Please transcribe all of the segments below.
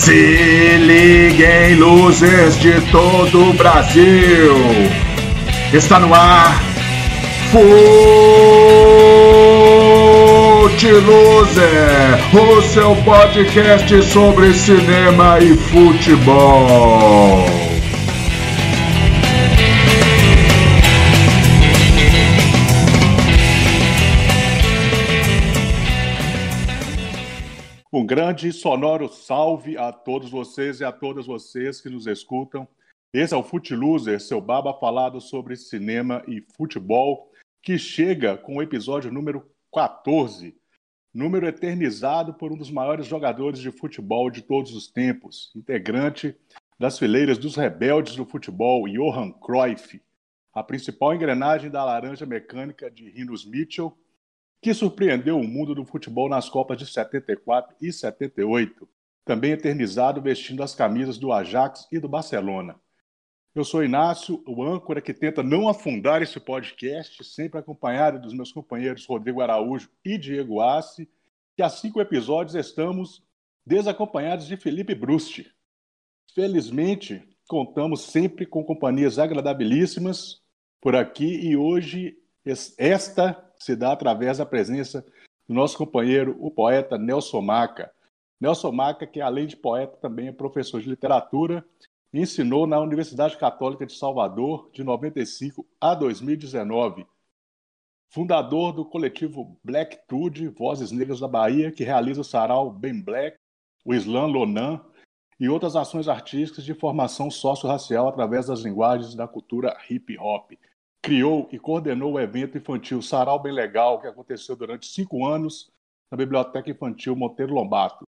Se liguem, luzes de todo o Brasil. Está no ar. Fute Loser, o seu podcast sobre cinema e futebol. Um grande e sonoro salve a todos vocês e a todas vocês que nos escutam. Esse é o Fute Loser, seu baba falado sobre cinema e futebol, que chega com o episódio número 14, número eternizado por um dos maiores jogadores de futebol de todos os tempos, integrante das fileiras dos rebeldes do futebol, Johan Cruyff, a principal engrenagem da laranja mecânica de Rinos Mitchell que surpreendeu o mundo do futebol nas Copas de 74 e 78, também eternizado vestindo as camisas do Ajax e do Barcelona. Eu sou Inácio, o âncora que tenta não afundar esse podcast, sempre acompanhado dos meus companheiros Rodrigo Araújo e Diego Assi, que há cinco episódios estamos desacompanhados de Felipe Brusti. Felizmente, contamos sempre com companhias agradabilíssimas por aqui e hoje esta se dá através da presença do nosso companheiro, o poeta Nelson Maca. Nelson Maca, que além de poeta, também é professor de literatura ensinou na Universidade Católica de Salvador de 95 a 2019. Fundador do coletivo Black Tude, Vozes Negras da Bahia, que realiza o sarau Bem Black, o Slam Lonan e outras ações artísticas de formação socio-racial através das linguagens da cultura hip hop criou e coordenou o evento infantil Sarau Bem Legal, que aconteceu durante cinco anos na Biblioteca Infantil Monteiro Lobato.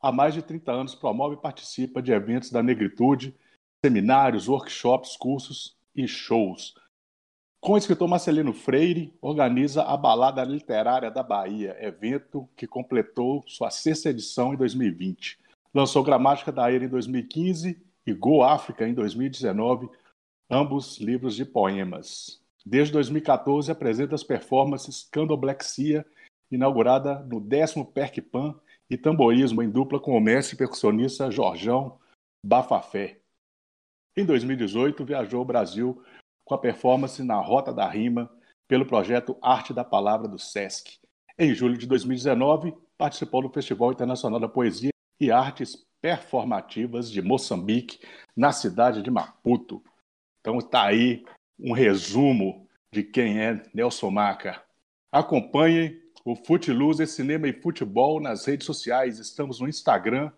Há mais de 30 anos promove e participa de eventos da negritude, seminários, workshops, cursos e shows. Com o escritor Marcelino Freire, organiza a Balada Literária da Bahia, evento que completou sua sexta edição em 2020. Lançou Gramática da Era em 2015 e Go África em 2019, ambos livros de poemas. Desde 2014 apresenta as performances Candoblexia, inaugurada no décimo Percpan, e Tamborismo em dupla com o mestre percussionista Jorjão Bafafé. Em 2018, viajou ao Brasil com a performance na Rota da Rima pelo projeto Arte da Palavra do SESC. Em julho de 2019, participou do Festival Internacional da Poesia e Artes Performativas de Moçambique, na cidade de Maputo. Então está aí um resumo de quem é Nelson Maca. Acompanhem o Footloose Cinema e Futebol nas redes sociais. Estamos no Instagram,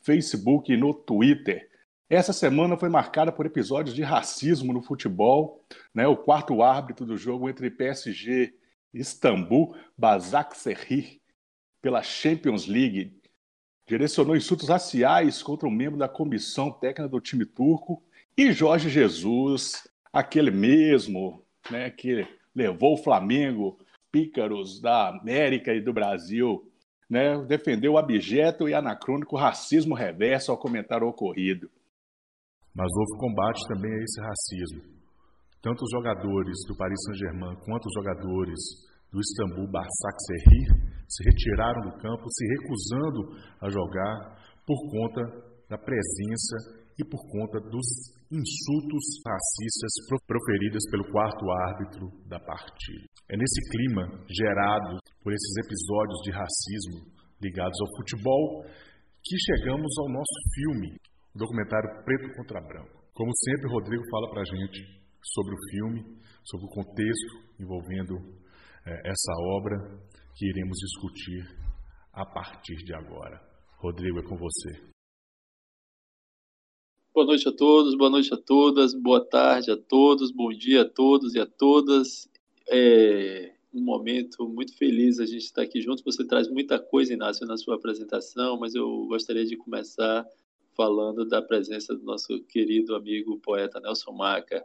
Facebook e no Twitter. Essa semana foi marcada por episódios de racismo no futebol. Né? O quarto árbitro do jogo entre PSG e Istambul, Basaksehir, pela Champions League, direcionou insultos raciais contra um membro da comissão técnica do time turco e Jorge Jesus, aquele mesmo né, que levou o Flamengo, pícaros da América e do Brasil, né, defendeu o abjeto e anacrônico racismo reverso ao comentar o ocorrido. Mas houve combate também a esse racismo. Tanto os jogadores do Paris Saint-Germain quanto os jogadores do Istambul Basaksehir se retiraram do campo, se recusando a jogar por conta da presença e por conta dos insultos racistas proferidos pelo quarto árbitro da partida. É nesse clima gerado por esses episódios de racismo ligados ao futebol que chegamos ao nosso filme, o documentário Preto contra Branco. Como sempre, Rodrigo fala para a gente sobre o filme, sobre o contexto envolvendo é, essa obra que iremos discutir a partir de agora. Rodrigo, é com você. Boa noite a todos, boa noite a todas, boa tarde a todos, bom dia a todos e a todas. É um momento muito feliz a gente estar aqui juntos. Você traz muita coisa, Inácio, na sua apresentação, mas eu gostaria de começar falando da presença do nosso querido amigo poeta Nelson Maca.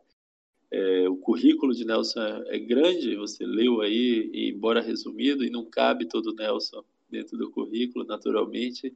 É, o currículo de Nelson é grande, você leu aí, embora resumido, e não cabe todo Nelson dentro do currículo, naturalmente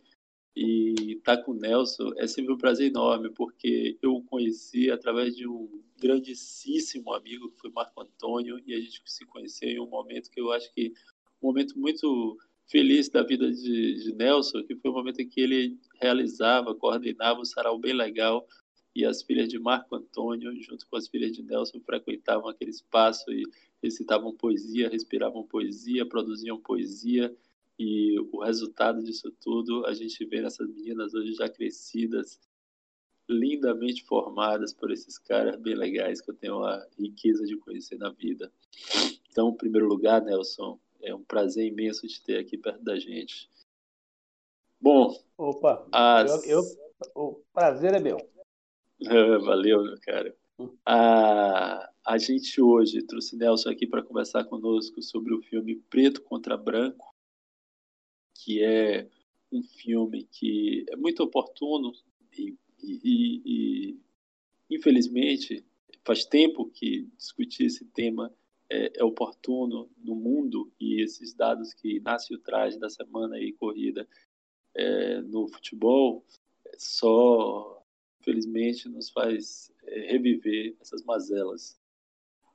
e estar tá com o Nelson é sempre um prazer enorme, porque eu o conheci através de um grandíssimo amigo que foi Marco Antônio, e a gente se conheceu em um momento que eu acho que um momento muito feliz da vida de, de, Nelson, que foi o momento em que ele realizava, coordenava um sarau bem legal e as filhas de Marco Antônio, junto com as filhas de Nelson, frequentavam aquele espaço e recitavam poesia, respiravam poesia, produziam poesia e o resultado disso tudo a gente vê nessas meninas hoje já crescidas, lindamente formadas por esses caras bem legais que eu tenho a riqueza de conhecer na vida. Então, em primeiro lugar, Nelson, é um prazer imenso te ter aqui perto da gente. Bom. Opa, as... eu, eu, o prazer é meu. Valeu, meu cara. Hum. A, a gente hoje trouxe Nelson aqui para conversar conosco sobre o filme Preto contra Branco, que é um filme que é muito oportuno e, e, e infelizmente faz tempo que discutir esse tema é, é, oportuno no mundo e esses dados que Inácio traz da semana aí corrida é, no futebol só infelizmente nos faz é, reviver essas mazelas.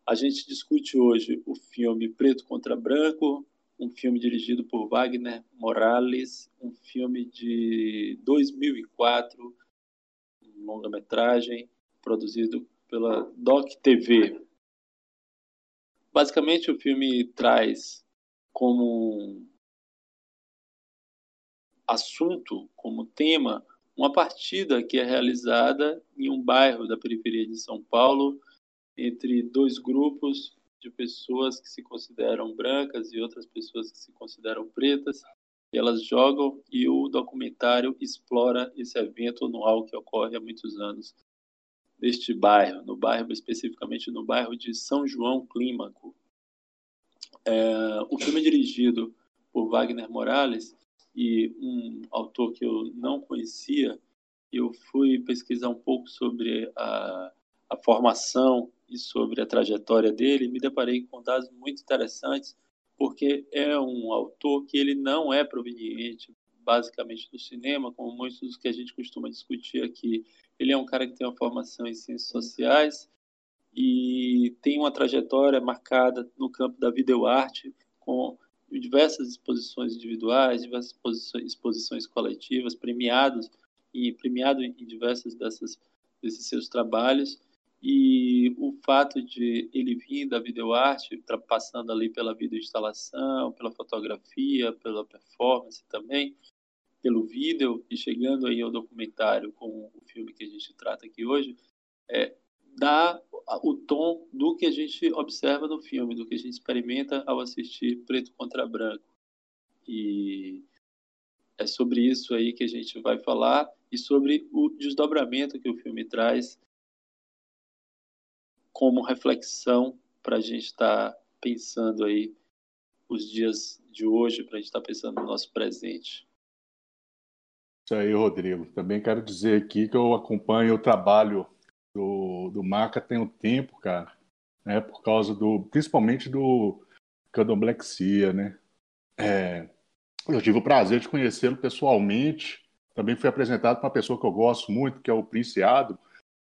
A gente discute hoje o filme Preto contra Branco, um filme dirigido por Wagner Morales, um filme de 2004, um longa-metragem produzido pela Doc TV. Basicamente, o filme traz como assunto, como tema, uma partida que é realizada em um bairro da periferia de São Paulo entre dois grupos de pessoas que se consideram brancas e outras pessoas que se consideram pretas. E elas jogam e o documentário explora esse evento anual que ocorre há muitos anos neste bairro, no bairro especificamente no bairro de São João Clímaco. É, o filme é dirigido por Wagner Morales e um autor que eu não conhecia. Eu fui pesquisar um pouco sobre a, a formação e sobre a trajetória dele. Me deparei com dados muito interessantes, porque é um autor que ele não é proveniente basicamente do cinema, como muitos dos que a gente costuma discutir aqui. Ele é um cara que tem uma formação em ciências sociais e tem uma trajetória marcada no campo da videoarte, com diversas exposições individuais, diversas exposições, coletivas, premiados e premiado em diversas dessas desses seus trabalhos. E o fato de ele vir da videoarte, passando ali pela videoinstalação, pela fotografia, pela performance também, pelo vídeo e chegando aí ao documentário com o filme que a gente trata aqui hoje, é, dá o tom do que a gente observa no filme, do que a gente experimenta ao assistir Preto contra Branco. E é sobre isso aí que a gente vai falar e sobre o desdobramento que o filme traz como reflexão para a gente estar tá pensando aí os dias de hoje, para a gente estar tá pensando no nosso presente. Isso aí, Rodrigo. Também quero dizer aqui que eu acompanho o trabalho do, do Maca tem um tempo, cara, né? Por causa do, principalmente do candomblexia, né? É, eu tive o prazer de conhecê-lo pessoalmente. Também fui apresentado para uma pessoa que eu gosto muito, que é o Princiado,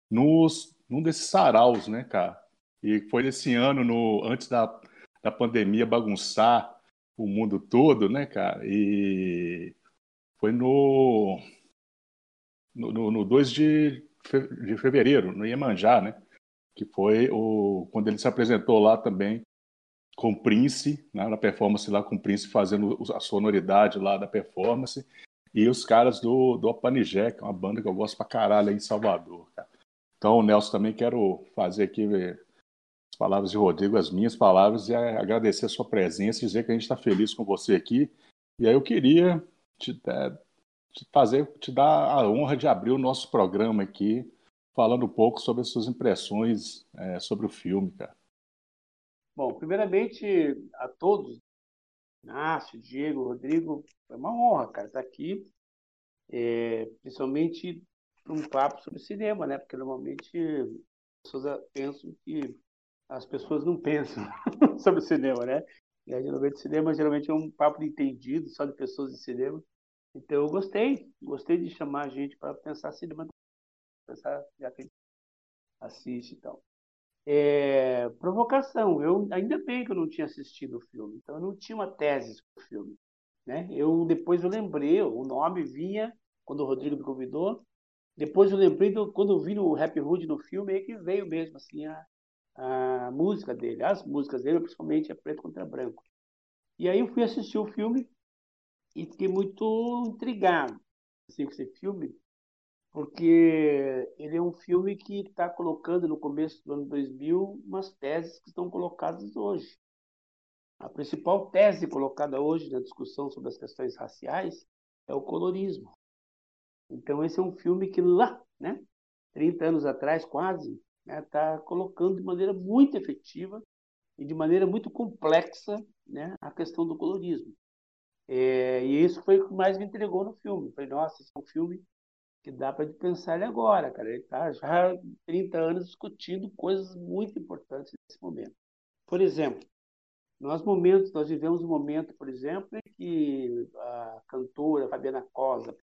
nos, num desses saraus, né, cara? E foi esse ano, no, antes da, da pandemia bagunçar o mundo todo, né, cara? E foi no, no, no 2 de de fevereiro, no Iemanjá, né? Que foi o, quando ele se apresentou lá também com o Prince, né, na performance lá com o Prince fazendo a sonoridade lá da performance, e os caras do, do Apanigé, que é uma banda que eu gosto pra caralho aí em Salvador. Cara. Então, Nelson, também quero fazer aqui as palavras de Rodrigo, as minhas palavras, e agradecer a sua presença, dizer que a gente está feliz com você aqui. E aí eu queria te, é, te fazer, te dar a honra de abrir o nosso programa aqui, falando um pouco sobre as suas impressões é, sobre o filme, cara. Bom, primeiramente a todos, Inácio, Diego, Rodrigo, é uma honra, cara, estar aqui, é, principalmente um papo sobre cinema, né? Porque normalmente as pessoas pensam que as pessoas não pensam sobre cinema, né? E aí, geralmente, cinema geralmente é um papo de entendido, só de pessoas de cinema. Então eu gostei, gostei de chamar a gente para pensar cinema, pensar já que a gente assiste e tal. É, provocação, eu ainda bem que eu não tinha assistido o filme, então eu não tinha uma tese sobre o filme. né? Eu depois eu lembrei, o nome vinha quando o Rodrigo me convidou. Depois eu lembrei do, quando eu vi o Rap Hood no filme, aí que veio mesmo assim a, a música dele, as músicas dele, principalmente a preto contra branco. E aí eu fui assistir o filme e fiquei muito intrigado assim, com esse filme, porque ele é um filme que está colocando no começo do ano 2000 umas teses que estão colocadas hoje. A principal tese colocada hoje na discussão sobre as questões raciais é o colorismo. Então esse é um filme que lá, né, 30 anos atrás quase, está né, tá colocando de maneira muito efetiva e de maneira muito complexa né, a questão do colorismo. É, e isso foi o que mais me entregou no filme. Falei, nossa, esse é um filme que dá para pensar ele agora, cara. Ele está já há 30 anos discutindo coisas muito importantes nesse momento. Por exemplo, nós momentos, nós vivemos um momento, por exemplo, em que a cantora Fabiana Cosa,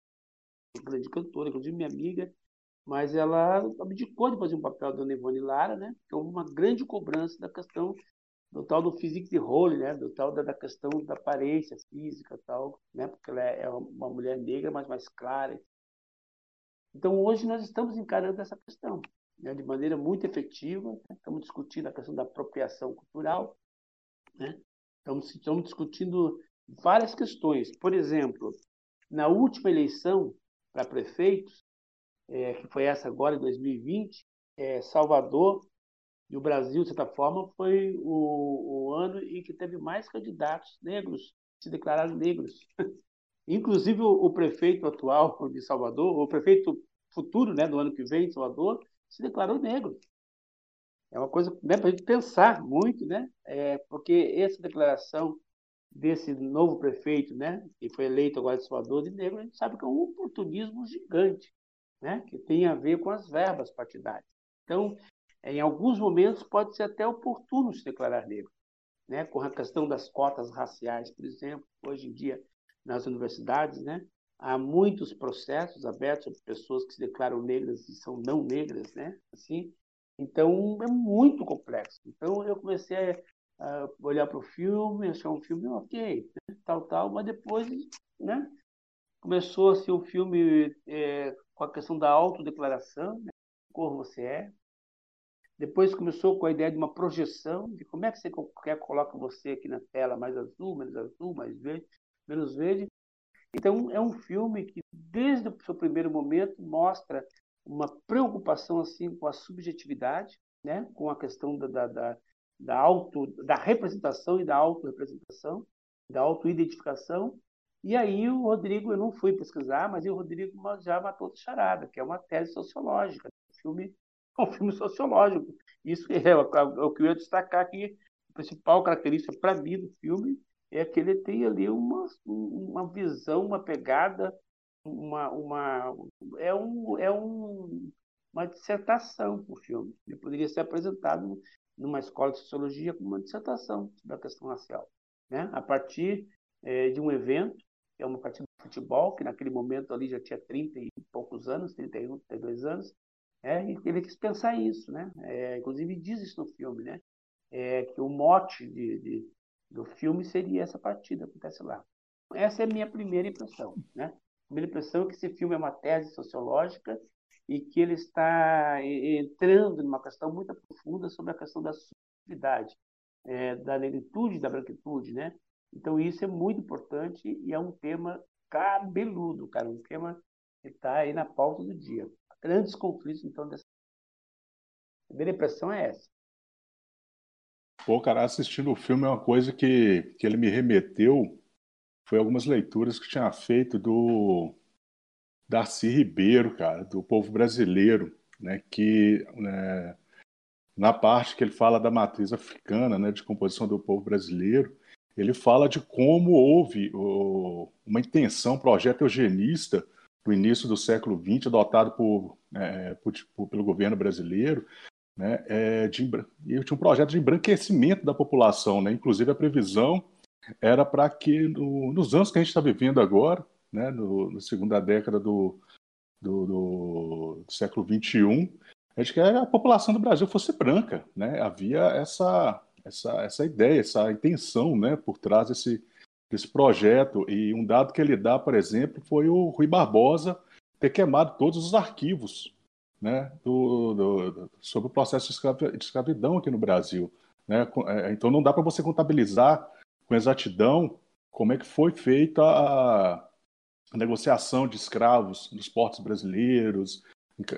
grande cantora, inclusive minha amiga, mas ela abdicou de fazer um papel da Dona Ivone Lara, né? Que é uma grande cobrança da questão do tal do physique de role, né? Do tal da, da, questão da aparência física, tal, né? Porque ela é uma mulher negra, mas mais clara. Então hoje nós estamos encarando essa questão né? de maneira muito efetiva. Né? Estamos discutindo a questão da apropriação cultural, né? Estamos, estamos discutindo várias questões. Por exemplo, na última eleição para prefeitos, é, que foi essa agora em 2020, é, Salvador e o Brasil, de certa forma, foi o, o ano em que teve mais candidatos negros se declararam negros. Inclusive o, o, prefeito atual de Salvador, o prefeito futuro né, do ano que vem de Salvador, se declarou negro. É uma coisa né, para a gente pensar muito, né? É, porque essa declaração desse novo prefeito, né, que foi eleito agora de Salvador de negro, a gente sabe que é um oportunismo gigante, né, que tem a ver com as verbas partidárias. Então, em alguns momentos pode ser até oportuno se declarar negro, né? com a questão das cotas raciais, por exemplo, hoje em dia nas universidades, né? há muitos processos abertos sobre pessoas que se declaram negras e são não negras, né? Assim, então é muito complexo. Então eu comecei a, olhar para o filme, achar um filme ok, tal, tal, mas depois, né? Começou a ser um filme é, com a questão da autodeclaração, né? cor você é, depois começou com a ideia de uma projeção, de como é que você quer coloca você aqui na tela, mais azul, menos azul, mais verde, menos verde. Então, é um filme que, desde o seu primeiro momento, mostra uma preocupação assim com a subjetividade, né? com a questão da, da, da, da, auto, da representação e da autorrepresentação, da autoidentificação. E aí o Rodrigo, eu não fui pesquisar, mas o Rodrigo já matou a charada, que é uma tese sociológica. O filme é um filme sociológico. Isso é, é o que eu ia destacar aqui. A principal característica para mim do filme é que ele tem ali uma, uma visão, uma pegada, uma, uma é um é um, uma dissertação o filme. Ele poderia ser apresentado numa escola de sociologia como uma dissertação da questão racial, né? A partir é, de um evento, que é uma partida de futebol, que naquele momento ali já tinha 30 e poucos anos, 31, 32 anos, é, e quis pensar isso, né? É, inclusive diz isso no filme, né? É, que o mote de, de, do filme seria essa partida acontece lá. Essa é a minha primeira impressão, né? A primeira impressão é que esse filme é uma tese sociológica e que ele está entrando numa questão muito profunda sobre a questão da subjetividade, é, da negritude da branquitude, né? Então isso é muito importante e é um tema cabeludo, cara, um tema que está aí na pauta do dia grandes conflitos então dessa. A primeira impressão é essa. Pô, cara, assistindo o filme é uma coisa que, que ele me remeteu foi algumas leituras que tinha feito do Darcy Ribeiro, cara, do povo brasileiro, né, que né, na parte que ele fala da matriz africana, né, de composição do povo brasileiro, ele fala de como houve o, uma intenção, projeto eugenista do início do século XX, adotado por, é, por, por, pelo governo brasileiro, né, é, de, tinha um projeto de embranquecimento da população, né, inclusive a previsão era para que no, nos anos que a gente está vivendo agora, né, no, na segunda década do, do, do, do século XXI, gente quer que a população do Brasil fosse branca, né? Havia essa essa essa ideia, essa intenção, né, por trás desse desse projeto. E um dado que ele dá, por exemplo, foi o Rui Barbosa ter queimado todos os arquivos né, do, do, sobre o processo de escravidão aqui no Brasil. Né? É, então não dá para você contabilizar com exatidão como é que foi feita a negociação de escravos nos portos brasileiros,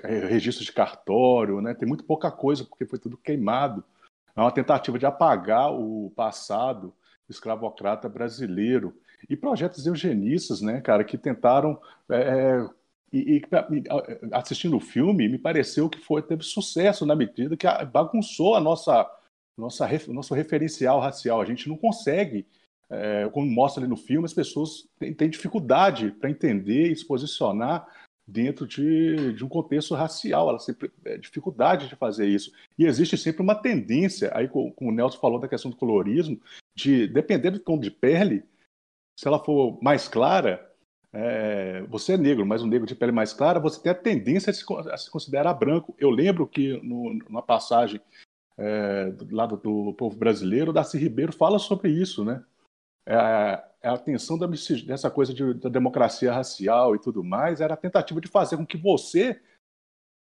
é, registro de cartório, né? tem muito pouca coisa porque foi tudo queimado. É uma tentativa de apagar o passado escravocrata brasileiro e projetos eugenistas, né, cara, que tentaram é, e, e, assistindo o filme, me pareceu que foi teve sucesso na medida que bagunçou a nossa, nossa nosso referencial racial. A gente não consegue, é, como mostra ali no filme, as pessoas têm, têm dificuldade para entender e se posicionar dentro de, de um contexto racial. Ela sempre é, dificuldade de fazer isso. E existe sempre uma tendência, aí como o Nelson falou da questão do colorismo, de dependendo do tom de pele, se ela for mais clara, é, você é negro, mas um negro de pele mais clara, você tem a tendência a se, a se considerar branco. Eu lembro que no, numa passagem é, do lado do povo brasileiro, Darcy Ribeiro fala sobre isso, né? É, é a atenção da, dessa coisa de, da democracia racial e tudo mais, era a tentativa de fazer com que você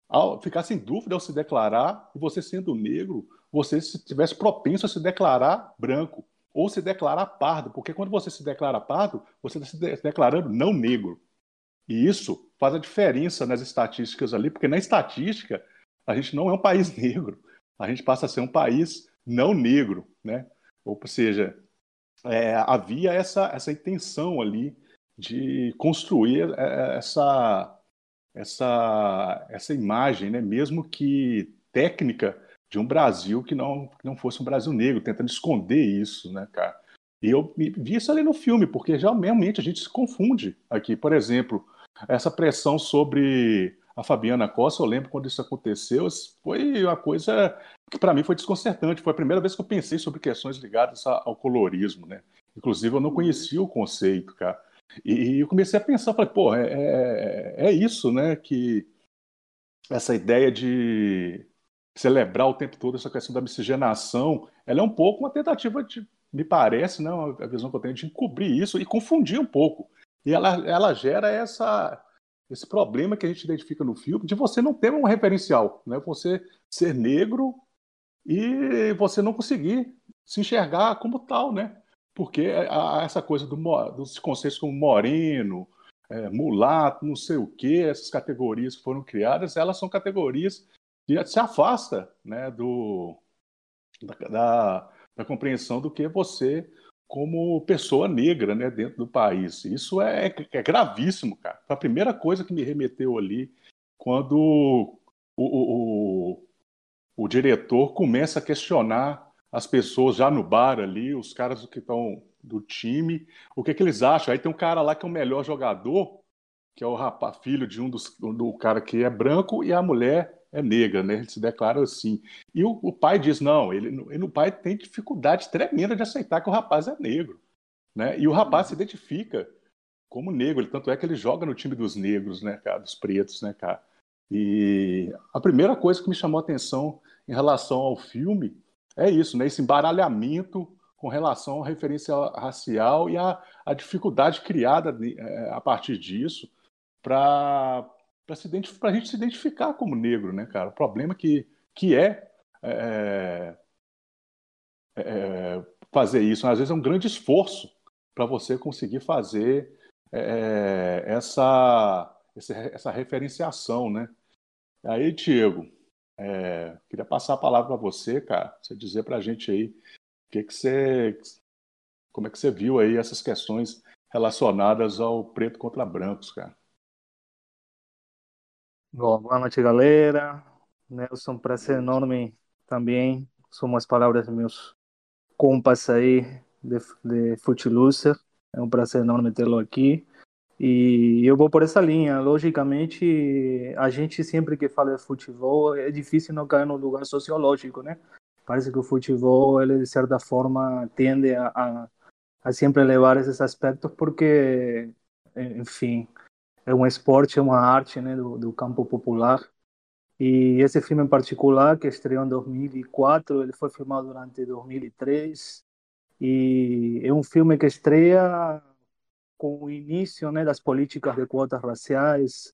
ao, ficasse em dúvida ao se declarar, e você sendo negro, você se tivesse propenso a se declarar branco ou se declarar pardo, porque quando você se declara pardo, você está se declarando não negro. E isso faz a diferença nas estatísticas ali, porque na estatística a gente não é um país negro, a gente passa a ser um país não negro, né? Ou seja, é, havia essa, essa intenção ali de construir é, essa, essa, essa imagem, né? mesmo que técnica, de um Brasil que não, que não fosse um Brasil negro, tentando esconder isso, né, cara? E eu vi isso ali no filme, porque realmente a gente se confunde aqui. Por exemplo, essa pressão sobre a Fabiana Costa, eu lembro quando isso aconteceu, foi uma coisa que para mim foi desconcertante. Foi a primeira vez que eu pensei sobre questões ligadas ao colorismo, né? Inclusive, eu não conhecia o conceito, cara. E, eu comecei a pensar, falei, pô, é, é, é isso, né? Que essa ideia de celebrar o tempo todo essa questão da miscigenação, ela é um pouco uma tentativa de, me parece, né, a visão que eu tenho de encobrir isso e confundir um pouco. E ela, ela gera essa, esse problema que a gente identifica no filme de você não ter um referencial, né? Você ser negro e você não conseguir se enxergar como tal, né? Porque essa coisa do, dos conceitos como moreno, é, mulato, não sei o que, essas categorias que foram criadas, elas são categorias que se afasta né, do, da, da, da, compreensão do que é você como pessoa negra né, dentro do país. Isso é, é gravíssimo, cara. Foi a primeira coisa que me remeteu ali quando o, o, o, o diretor começa a questionar as pessoas já no bar ali, os caras que estão do time, o que, que eles acham. Aí tem um cara lá que é o melhor jogador, que é o rapaz, filho de um dos, do cara que é branco, e a mulher é negra, né? Ele se declara assim. E o, o pai diz: não, ele, ele, o pai tem dificuldade tremenda de aceitar que o rapaz é negro. Né? E o rapaz se identifica como negro, ele, tanto é que ele joga no time dos negros, né, cara, dos pretos, né, cara. E a primeira coisa que me chamou a atenção em relação ao filme é isso, né, esse embaralhamento com relação à referência racial e a, a dificuldade criada é, a partir disso para para a gente se identificar como negro, né, cara? O problema que, que é, é, é, é fazer isso. Às vezes é um grande esforço para você conseguir fazer é, essa, essa referenciação, né? Aí, Diego, é, queria passar a palavra para você, cara, você dizer para a gente aí que, que você, como é que você viu aí essas questões relacionadas ao preto contra brancos, cara. Boa noite, galera. Nelson, prazer enorme também. São as palavras dos meus compas aí de, de Footloser. É um prazer enorme tê-lo aqui. E eu vou por essa linha. Logicamente, a gente sempre que fala de futebol, é difícil não cair no lugar sociológico, né? Parece que o futebol, ele, de certa forma, tende a, a, a sempre levar esses aspectos porque, enfim, é um esporte, é uma arte né, do, do campo popular. E esse filme em particular, que estreou em 2004, ele foi filmado durante 2003 E é um filme que estreia com o início né, das políticas de quotas raciais,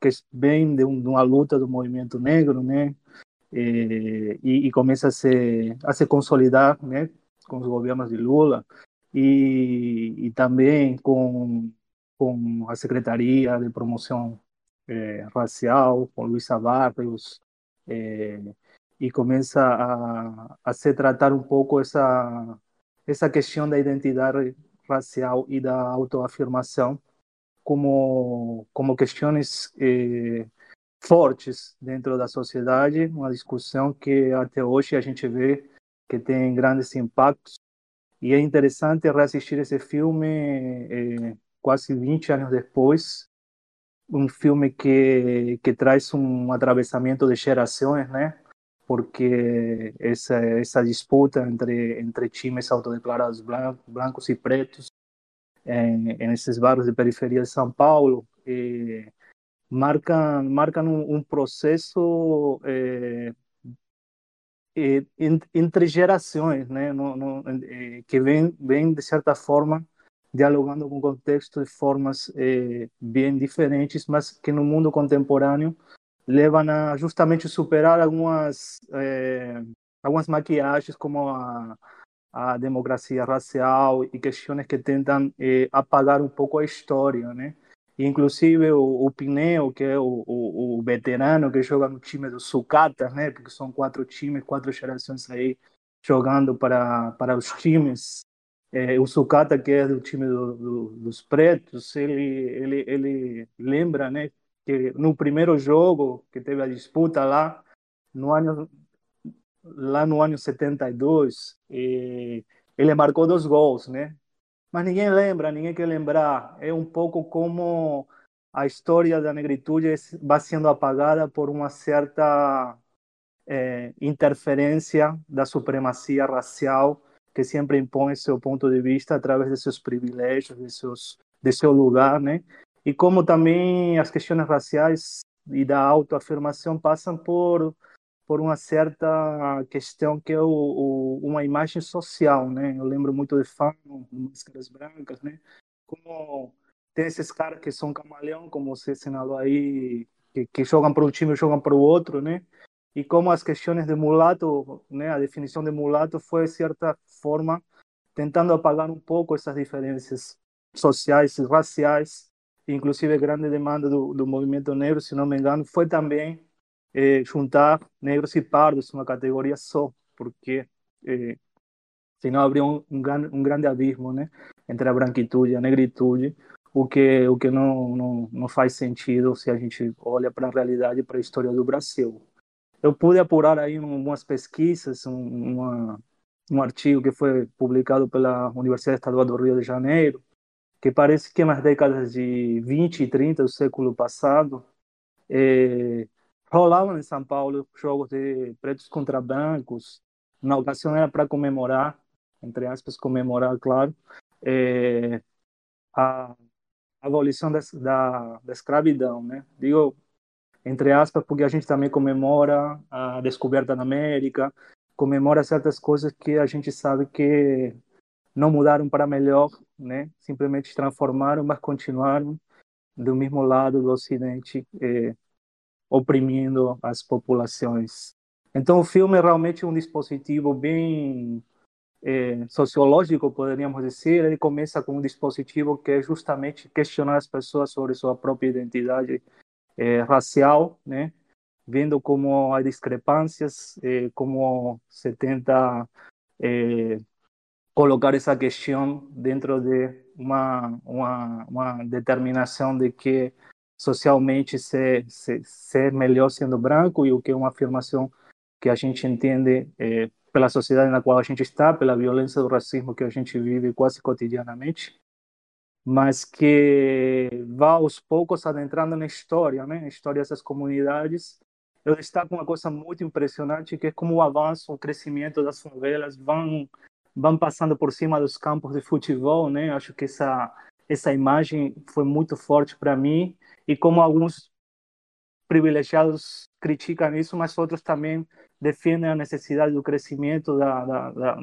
que vem de, um, de uma luta do movimento negro, né? E, e, começa a se, a se consolidar né, com os governos de Lula e, e também com, com a Secretaria de Promoção eh, Racial, com Luísa Barrios, eh, e começa a, a se tratar um pouco essa, essa questão da identidade racial e da autoafirmação como, como questões eh, fortes dentro da sociedade, uma discussão que até hoje a gente vê que tem grandes impactos. E é interessante reassistir esse filme eh, quase 20 anos depois, um filme que, que traz um atravessamento de gerações, né? Porque essa, essa disputa entre, entre times autodeclarados brancos e pretos em, em esses bairros de periferia de São Paulo eh, marcam, marcam um, um processo eh, eh, entre gerações, né? No, no, que vem, vem, de certa forma, dialogando com o contexto de formas bem diferentes, mas que no mundo contemporâneo levam a justamente superar algumas, algumas maquiagens, como a a democracia racial e questões que tentam eh, apagar um pouco a história, né? Inclusive o, o Pineo, que é o, o, o, veterano que joga no time do Sucata, né? Porque são quatro times, quatro gerações aí jogando para para os times. Eh, o Sucata, que é do time do, do, dos pretos, ele ele ele lembra, né? Que no primeiro jogo que teve a disputa lá no ano lá no ano 72, e ele marcou dois gols, né? Mas ninguém lembra, ninguém quer lembrar. É um pouco como a história da negritude vai sendo apagada por uma certa é, interferência da supremacia racial que sempre impõe seu ponto de vista através de seus privilégios, de, seus, de seu lugar, né? E como também as questões raciais e da autoafirmação passam por por uma certa questão que é o, o, uma imagem social, né? Eu lembro muito de Fano, Máscaras Brancas, né? Como tem esses caras que são camaleão, como você assinalou aí, que, que jogam para um time jogam para o outro, né? E como as questões de mulato? A definição de mulato foi, de certa forma, tentando apagar um pouco essas diferenças sociais e raciais, inclusive grande demanda do, do movimento negro, se não me engano, foi também eh, juntar negros e pardos uma categoria só, porque eh, senão abrir um, um, um, grande abismo né, entre a branquitude e a negritude, o que, o que não, não, não faz sentido se a gente olha para a realidade e para a história do Brasil. Eu pude apurar aí umas pesquisas, um, uma, um artigo que foi publicado pela Universidade Estadual do Rio de Janeiro, que parece que nas décadas de 20 e 30 do século passado, eh, rolavam em São Paulo jogos de pretos contra brancos. Na ocasião era para comemorar, entre aspas, comemorar, claro, é, a abolição da, da, da escravidão, né? Digo entre aspas porque a gente também comemora a descoberta da América, comemora certas coisas que a gente sabe que não mudaram para melhor, né? Simplesmente transformaram, mas continuaram do mesmo lado do Ocidente. Eh, oprimindo as populações. Então, o filme é realmente um dispositivo bem é, sociológico, poderíamos dizer. Ele começa com um dispositivo que é justamente questionar as pessoas sobre sua própria identidade é, racial, né? vendo como há discrepâncias, é, como se tenta é, colocar essa questão dentro de uma, uma, uma determinação de que socialmente ser, ser melhor sendo branco e o que é uma afirmação que a gente entende é, pela sociedade na qual a gente está, pela violência do racismo que a gente vive quase cotidianamente, mas que vai aos poucos adentrando na história, né? Na história dessas comunidades. Eu destaco uma coisa muito impressionante que é como o avanço, o crescimento das favelas vão vão passando por cima dos campos de futebol, né? Acho que essa essa imagem foi muito forte para mim e como alguns privilegiados criticam isso, mas outros também defendem a necessidade do crescimento da, da, da,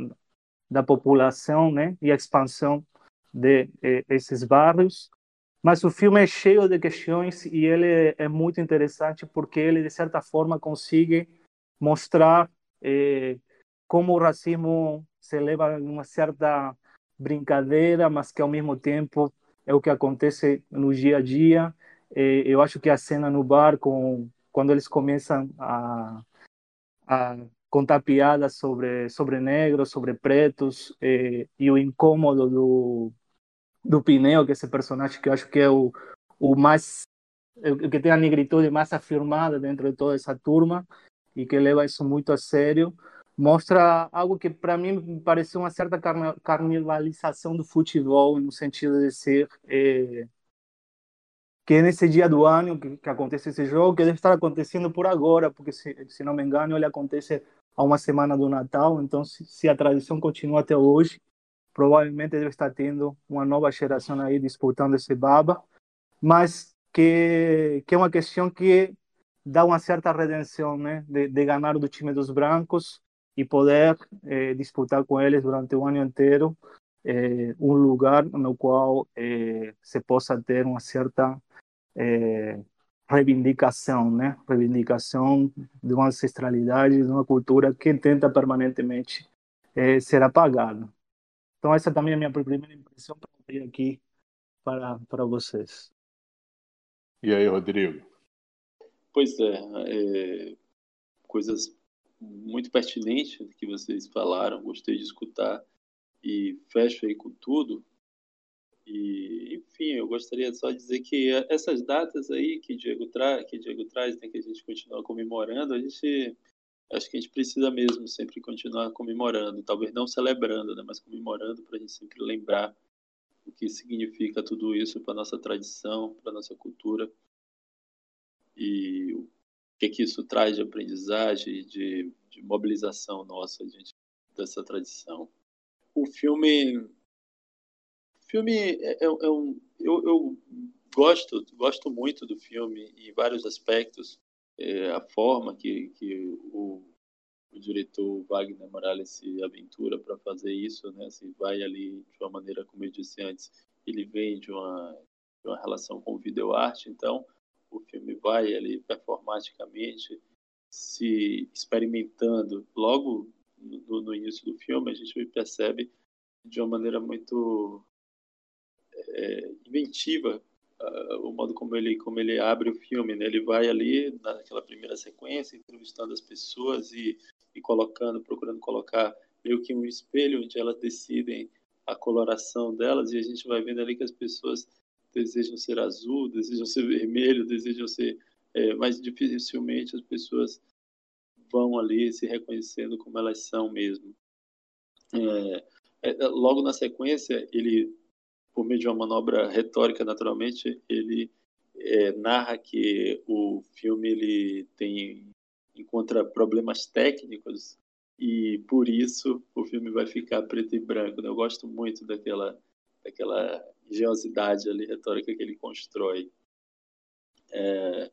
da população, né, e a expansão de eh, esses bairros. Mas o filme é cheio de questões e ele é muito interessante porque ele de certa forma consegue mostrar eh, como o racismo se leva a uma certa brincadeira, mas que ao mesmo tempo é o que acontece no dia a dia. Eh, eu acho que a cena no bar, com, quando eles começam a, a contar piadas sobre sobre negros, sobre pretos eh, e o incômodo do do Pinel, que é esse personagem que eu acho que é o, o mais o que tem a negritude mais afirmada dentro de toda essa turma e que leva isso muito a sério mostra algo que para mim pareceu uma certa carnivalização do futebol no sentido de ser eh, que nesse dia do ano que, que, acontece esse jogo, que deve estar acontecendo por agora, porque se, se não me engano ele acontece a uma semana do Natal, então se, se, a tradição continua até hoje, provavelmente deve estar tendo uma nova geração aí disputando esse baba, mas que, que é uma questão que dá uma certa redenção, né, de, de ganhar do time dos brancos e poder eh, disputar com eles durante o ano inteiro eh, um lugar no qual eh, se possa ter uma certa reivindicação, né? Reivindicação de uma ancestralidade, de uma cultura que tenta permanentemente é, ser apagada. Então essa também é a minha primeira impressão para vir aqui para para vocês. E aí, Rodrigo? Pois é, é coisas muito pertinentes que vocês falaram, gostei de escutar e fecho aí com tudo. E, enfim, eu gostaria só de dizer que essas datas aí que Diego, tra que Diego traz, né, que a gente continua comemorando, a gente acho que a gente precisa mesmo sempre continuar comemorando, talvez não celebrando, né, mas comemorando para a gente sempre lembrar o que significa tudo isso para nossa tradição, para nossa cultura e o que que isso traz de aprendizagem, de, de mobilização nossa gente, dessa tradição. O filme filme é, é, é um. Eu, eu, gosto, gosto muito do filme em vários aspectos. É, a forma que, que o, o diretor Wagner Morales se aventura para fazer isso, né? Se vai ali de uma maneira, como eu disse antes, ele vem de uma, de uma relação com videoarte, então o filme vai ali performaticamente se experimentando. Logo no, no início do filme, a gente percebe de uma maneira muito é, inventiva uh, o modo como ele como ele abre o filme né? ele vai ali naquela primeira sequência entrevistando as pessoas e, e colocando procurando colocar meio que um espelho onde elas decidem a coloração delas e a gente vai vendo ali que as pessoas desejam ser azul desejam ser vermelho desejam ser é, mas dificilmente as pessoas vão ali se reconhecendo como elas são mesmo é, é, logo na sequência ele por meio de uma manobra retórica, naturalmente, ele é, narra que o filme ele tem encontra problemas técnicos e por isso o filme vai ficar preto e branco. Né? Eu gosto muito daquela daquela engenhosidade ali retórica que ele constrói. É...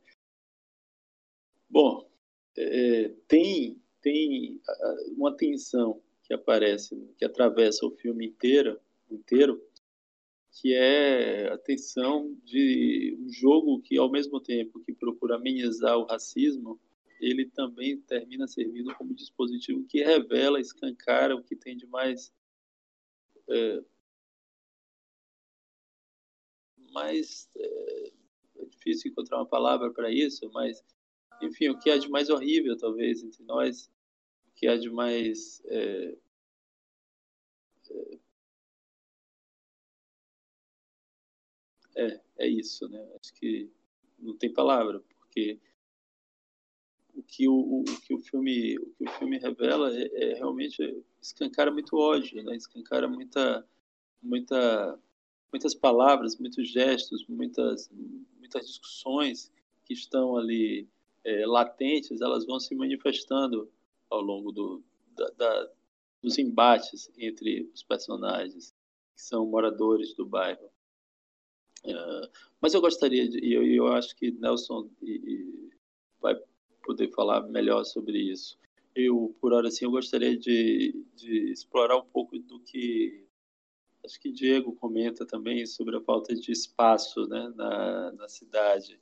Bom, é, tem tem uma tensão que aparece, que atravessa o filme inteiro, inteiro que é a tensão de um jogo que, ao mesmo tempo que procura amenizar o racismo, ele também termina servindo como dispositivo que revela, escancara o que tem de mais é, mais é, é difícil encontrar uma palavra para isso, mas enfim, o que há de mais horrível talvez entre nós, o que há de mais é, é É, isso, né? Acho que não tem palavra, porque o que o, o, que o filme o que o filme revela é, é realmente escancara muito ódio, né? Escancara muita muita muitas palavras, muitos gestos, muitas muitas discussões que estão ali é, latentes, elas vão se manifestando ao longo do, da, da, dos embates entre os personagens que são moradores do bairro. Uh, mas eu gostaria de, e eu, eu, acho que Nelson e, e vai poder falar melhor sobre isso. eu, por hora, assim, eu gostaria de, de explorar um pouco do que acho que Diego comenta também sobre a falta de espaço né, na, na cidade,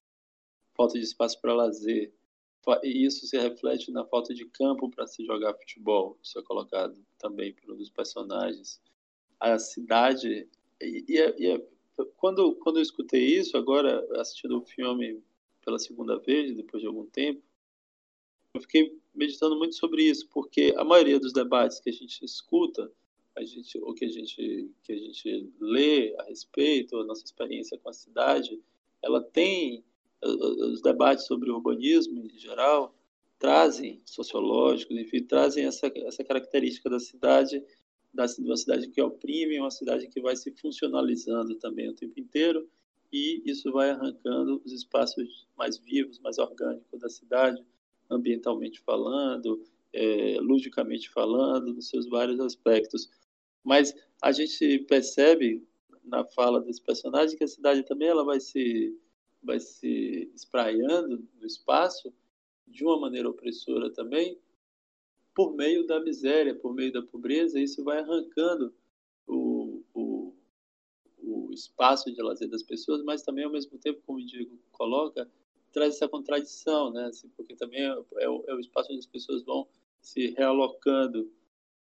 falta de espaço para lazer. E isso se reflete na falta de campo para se jogar futebol. Isso é colocado também por um dos personagens. A cidade. E, e, e quando, quando eu escutei isso, agora assistindo o filme pela segunda vez, depois de algum tempo, eu fiquei meditando muito sobre isso, porque a maioria dos debates que a gente escuta, a gente, ou que a gente, que a gente lê a respeito, a nossa experiência com a cidade, ela tem os debates sobre o urbanismo em geral trazem sociológicos, enfim, trazem essa, essa característica da cidade, da, de uma cidade que oprime, uma cidade que vai se funcionalizando também o tempo inteiro, e isso vai arrancando os espaços mais vivos, mais orgânicos da cidade, ambientalmente falando, é, ludicamente falando, nos seus vários aspectos. Mas a gente percebe na fala desse personagem que a cidade também ela vai se vai se espraiando no espaço de uma maneira opressora também, por meio da miséria, por meio da pobreza, isso vai arrancando o, o, o espaço de lazer das pessoas, mas também, ao mesmo tempo, como o Diego coloca, traz essa contradição, né? Assim, porque também é, é, o, é, o, espaço onde as pessoas vão se realocando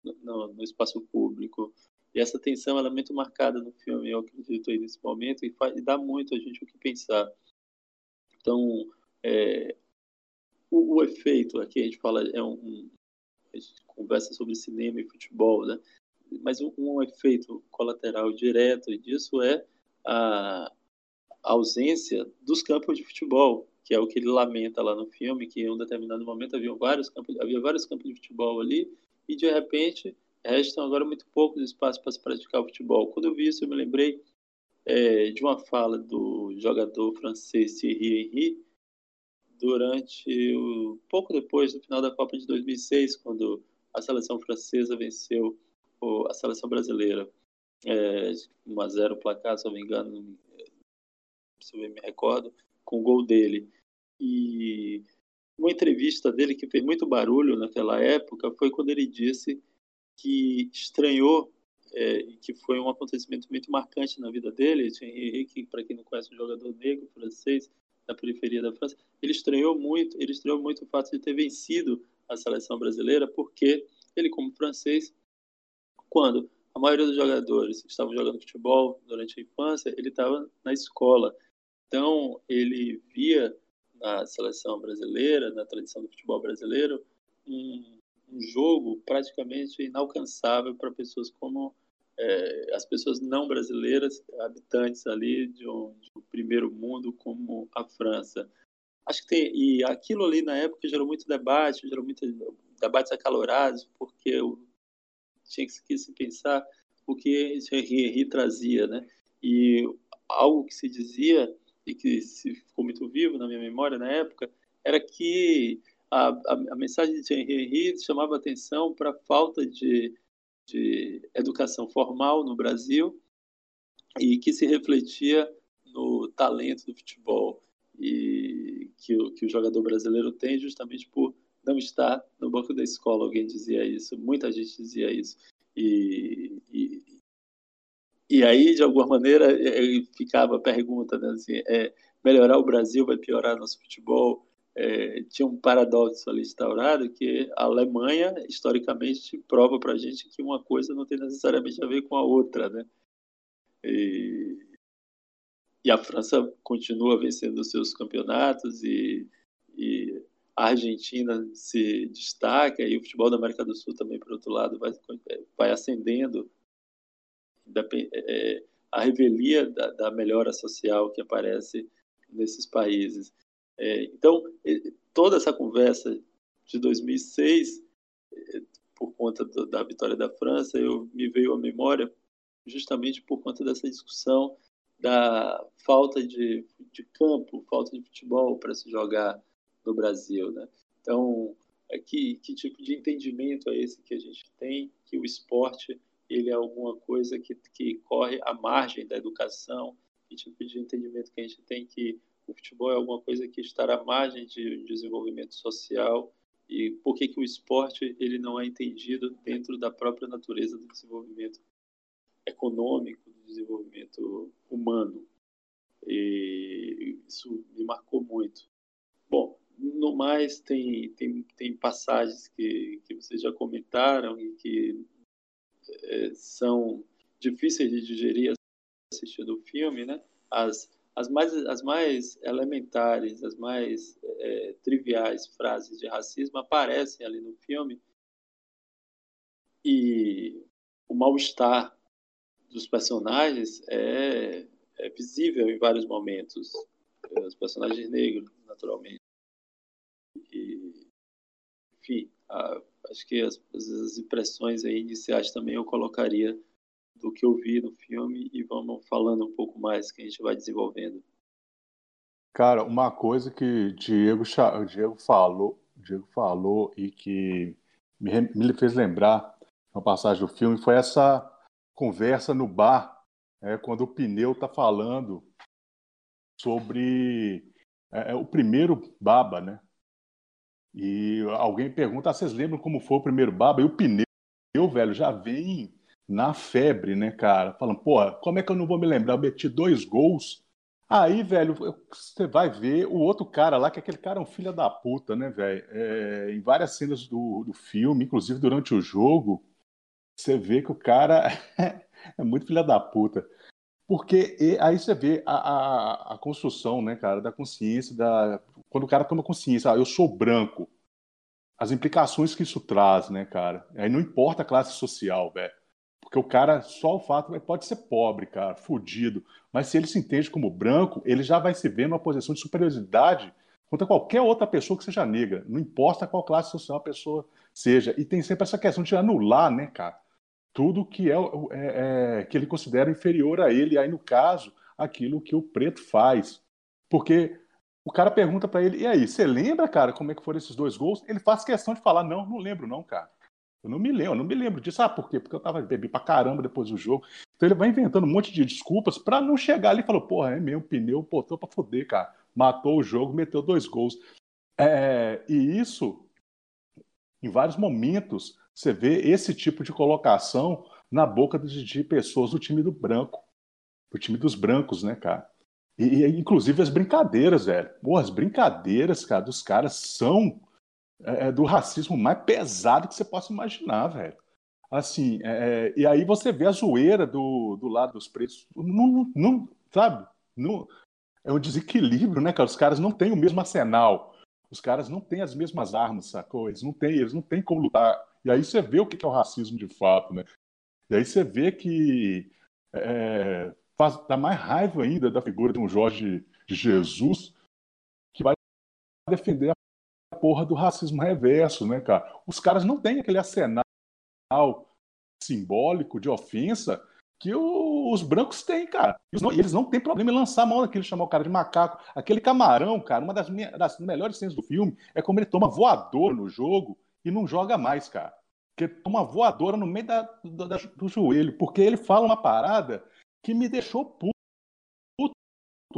no, no, no espaço público. E essa tensão ela é muito marcada no filme, eu acredito, aí nesse momento, e, faz, e dá muito a gente o que pensar. Então, é, o, o, efeito, aqui a gente fala, é um, a gente conversa sobre cinema e futebol, né? mas um, um efeito colateral direto disso é a, ausência dos campos de futebol, que é o que ele lamenta lá no filme, que em um determinado momento havia vários campos, havia vários campos de futebol ali, e de repente restam agora muito poucos espaços para se praticar o futebol. Quando eu vi isso, eu me lembrei é, de uma fala do jogador francês Thierry Henry durante o pouco depois do final da Copa de 2006, quando a seleção francesa venceu a seleção brasileira é, 1 a 0 placar, se eu não me engano, se eu me recordo, com o gol dele. E uma entrevista dele que fez muito barulho naquela época foi quando ele disse que estranhou é, que foi um acontecimento muito marcante na vida dele. Henrique, para quem não conhece, um jogador negro francês da periferia da França, ele estranhou muito, ele estranhou muito o fato de ter vencido a seleção brasileira, porque ele, como francês, quando a maioria dos jogadores estavam jogando futebol durante a infância, ele estava na escola. Então, ele via na seleção brasileira, na tradição do futebol brasileiro, um, um jogo praticamente inalcançável para pessoas como é, as pessoas não brasileiras, habitantes ali de um, de um, primeiro mundo como a França. Acho que tem, e aquilo ali na época gerou muito debate, gerou muitos debates acalorados, porque tinha que se pensar o que Henri trazia, né? E algo que se dizia e que ficou muito vivo na minha memória na época era que a, a, a mensagem de Henri chamava atenção para a falta de de educação formal no Brasil e que se refletia no talento do futebol e que, o, que o jogador brasileiro tem justamente por não estar no banco da escola. Alguém dizia isso, muita gente dizia isso. E, e, e aí, de alguma maneira, ficava a pergunta, né, assim, é, melhorar o Brasil vai piorar nosso futebol? É, tinha um paradoxo ali instaurado que a Alemanha, historicamente, prova para a gente que uma coisa não tem necessariamente a ver com a outra, né? E, e a França continua vencendo seus campeonatos e, e, a Argentina se destaca e o futebol da América do Sul também, por outro lado, vai, vai ascendendo é, a revelia da, da melhora social que aparece nesses países. É, então, toda essa conversa de 2006, é, por conta do, da vitória da França, eu me veio à memória justamente por conta dessa discussão da falta de, de campo, falta de futebol para se jogar no Brasil, né? Então, é que, que tipo de entendimento é esse que a gente tem que o esporte ele é alguma coisa que, que corre à margem da educação? Que tipo de entendimento que a gente tem que o futebol é alguma coisa que está à margem de desenvolvimento social e por que, que o esporte ele não é entendido dentro da própria natureza do desenvolvimento econômico, do desenvolvimento humano. E isso me marcou muito. Bom, no mais, tem, tem, tem passagens que, que vocês já comentaram e que é, são difíceis de digerir assistindo o filme, né? As, as, mais, as mais elementares, as mais é, triviais frases de racismo aparecem ali no filme e o mal-estar dos personagens é, é visível em vários momentos. Os personagens negros, naturalmente. E, enfim, a, acho que as, as impressões iniciais também eu colocaria do que eu vi no filme e vamos falando um pouco mais que a gente vai desenvolvendo. Cara, uma coisa que Diego, Diego falou, Diego falou e que me, me fez lembrar uma passagem do filme foi essa conversa no bar, é, quando o pneu tá falando sobre é, é o primeiro baba, né? E alguém pergunta, ah, vocês lembram como foi o primeiro baba? E o pneu, velho, já vem na febre, né, cara? Falando, pô, como é que eu não vou me lembrar? Eu meti dois gols. Aí, velho, você vai ver o outro cara lá, que aquele cara é um filho da puta, né, velho? É, em várias cenas do, do filme, inclusive durante o jogo, você vê que o cara é muito filho da puta. Porque aí você vê a, a, a, construção, né, cara, da consciência, da... quando o cara toma consciência, ah, eu sou branco, as implicações que isso traz, né, cara? Aí não importa a classe social, velho. Porque o cara, só o fato, pode ser pobre, cara, fudido, mas se ele se entende como branco, ele já vai se ver numa posição de superioridade contra qualquer outra pessoa que seja negra. Não importa qual classe social a pessoa seja. E tem sempre essa questão de anular, né, cara? tudo que é, é, é, que ele considera inferior a ele, aí no caso, aquilo que o preto faz. Porque o cara pergunta para ele, e aí, você lembra, cara, como é que foram esses dois gols? Ele faz questão de falar, não, não lembro não, cara. Eu não me lembro, não me lembro disso. Ah, por quê? Porque eu tava bebi pra caramba depois do jogo. Então ele vai inventando um monte de desculpas para não chegar ali e falar, porra, é mesmo, pneu botou pra foder, cara. Matou o jogo, meteu dois gols. É, e isso, em vários momentos, você vê esse tipo de colocação na boca de, pessoas do time do branco, do time dos brancos, né, cara? E, e inclusive as brincadeiras, velho. Pô, as brincadeiras, cara, dos caras são é, é do racismo mais pesado que você possa imaginar, velho. Assim, é, é, e aí você vê a zoeira do, do lado dos preços. Não, não, sabe? Não, é um desequilíbrio, né, cara? Os caras não têm o mesmo arsenal. Os caras não têm as mesmas armas, sacou? Eles não têm, eles não têm como lutar e aí você vê o que é o racismo de fato, né? E aí você vê que é, faz, dá mais raiva ainda da figura de um Jorge Jesus que vai defender a porra do racismo reverso, né, cara? Os caras não têm aquele arsenal simbólico de ofensa que o, os brancos têm, cara. Eles não, eles não têm problema em lançar a mão naquele, chamar o cara de macaco. Aquele camarão, cara, uma das, minhas, das melhores cenas do filme é como ele toma voador no jogo e não joga mais, cara. Porque toma voadora no meio da, do, da, do joelho, porque ele fala uma parada que me deixou puto.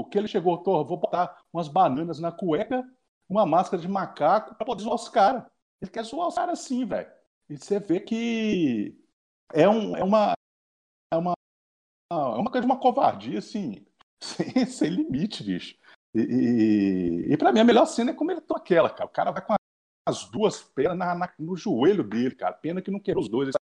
Que ele chegou, vou botar umas bananas na cueca, uma máscara de macaco para poder zoar os caras. Ele quer zoar os caras assim, velho. E você vê que é, um, é uma é uma é uma coisa de uma covardia assim sem, sem limite, bicho. E, e, e para mim a melhor cena é como ele toma aquela, cara. O cara vai com as duas pernas na, na, no joelho dele, cara. Pena que não quebrou os dois.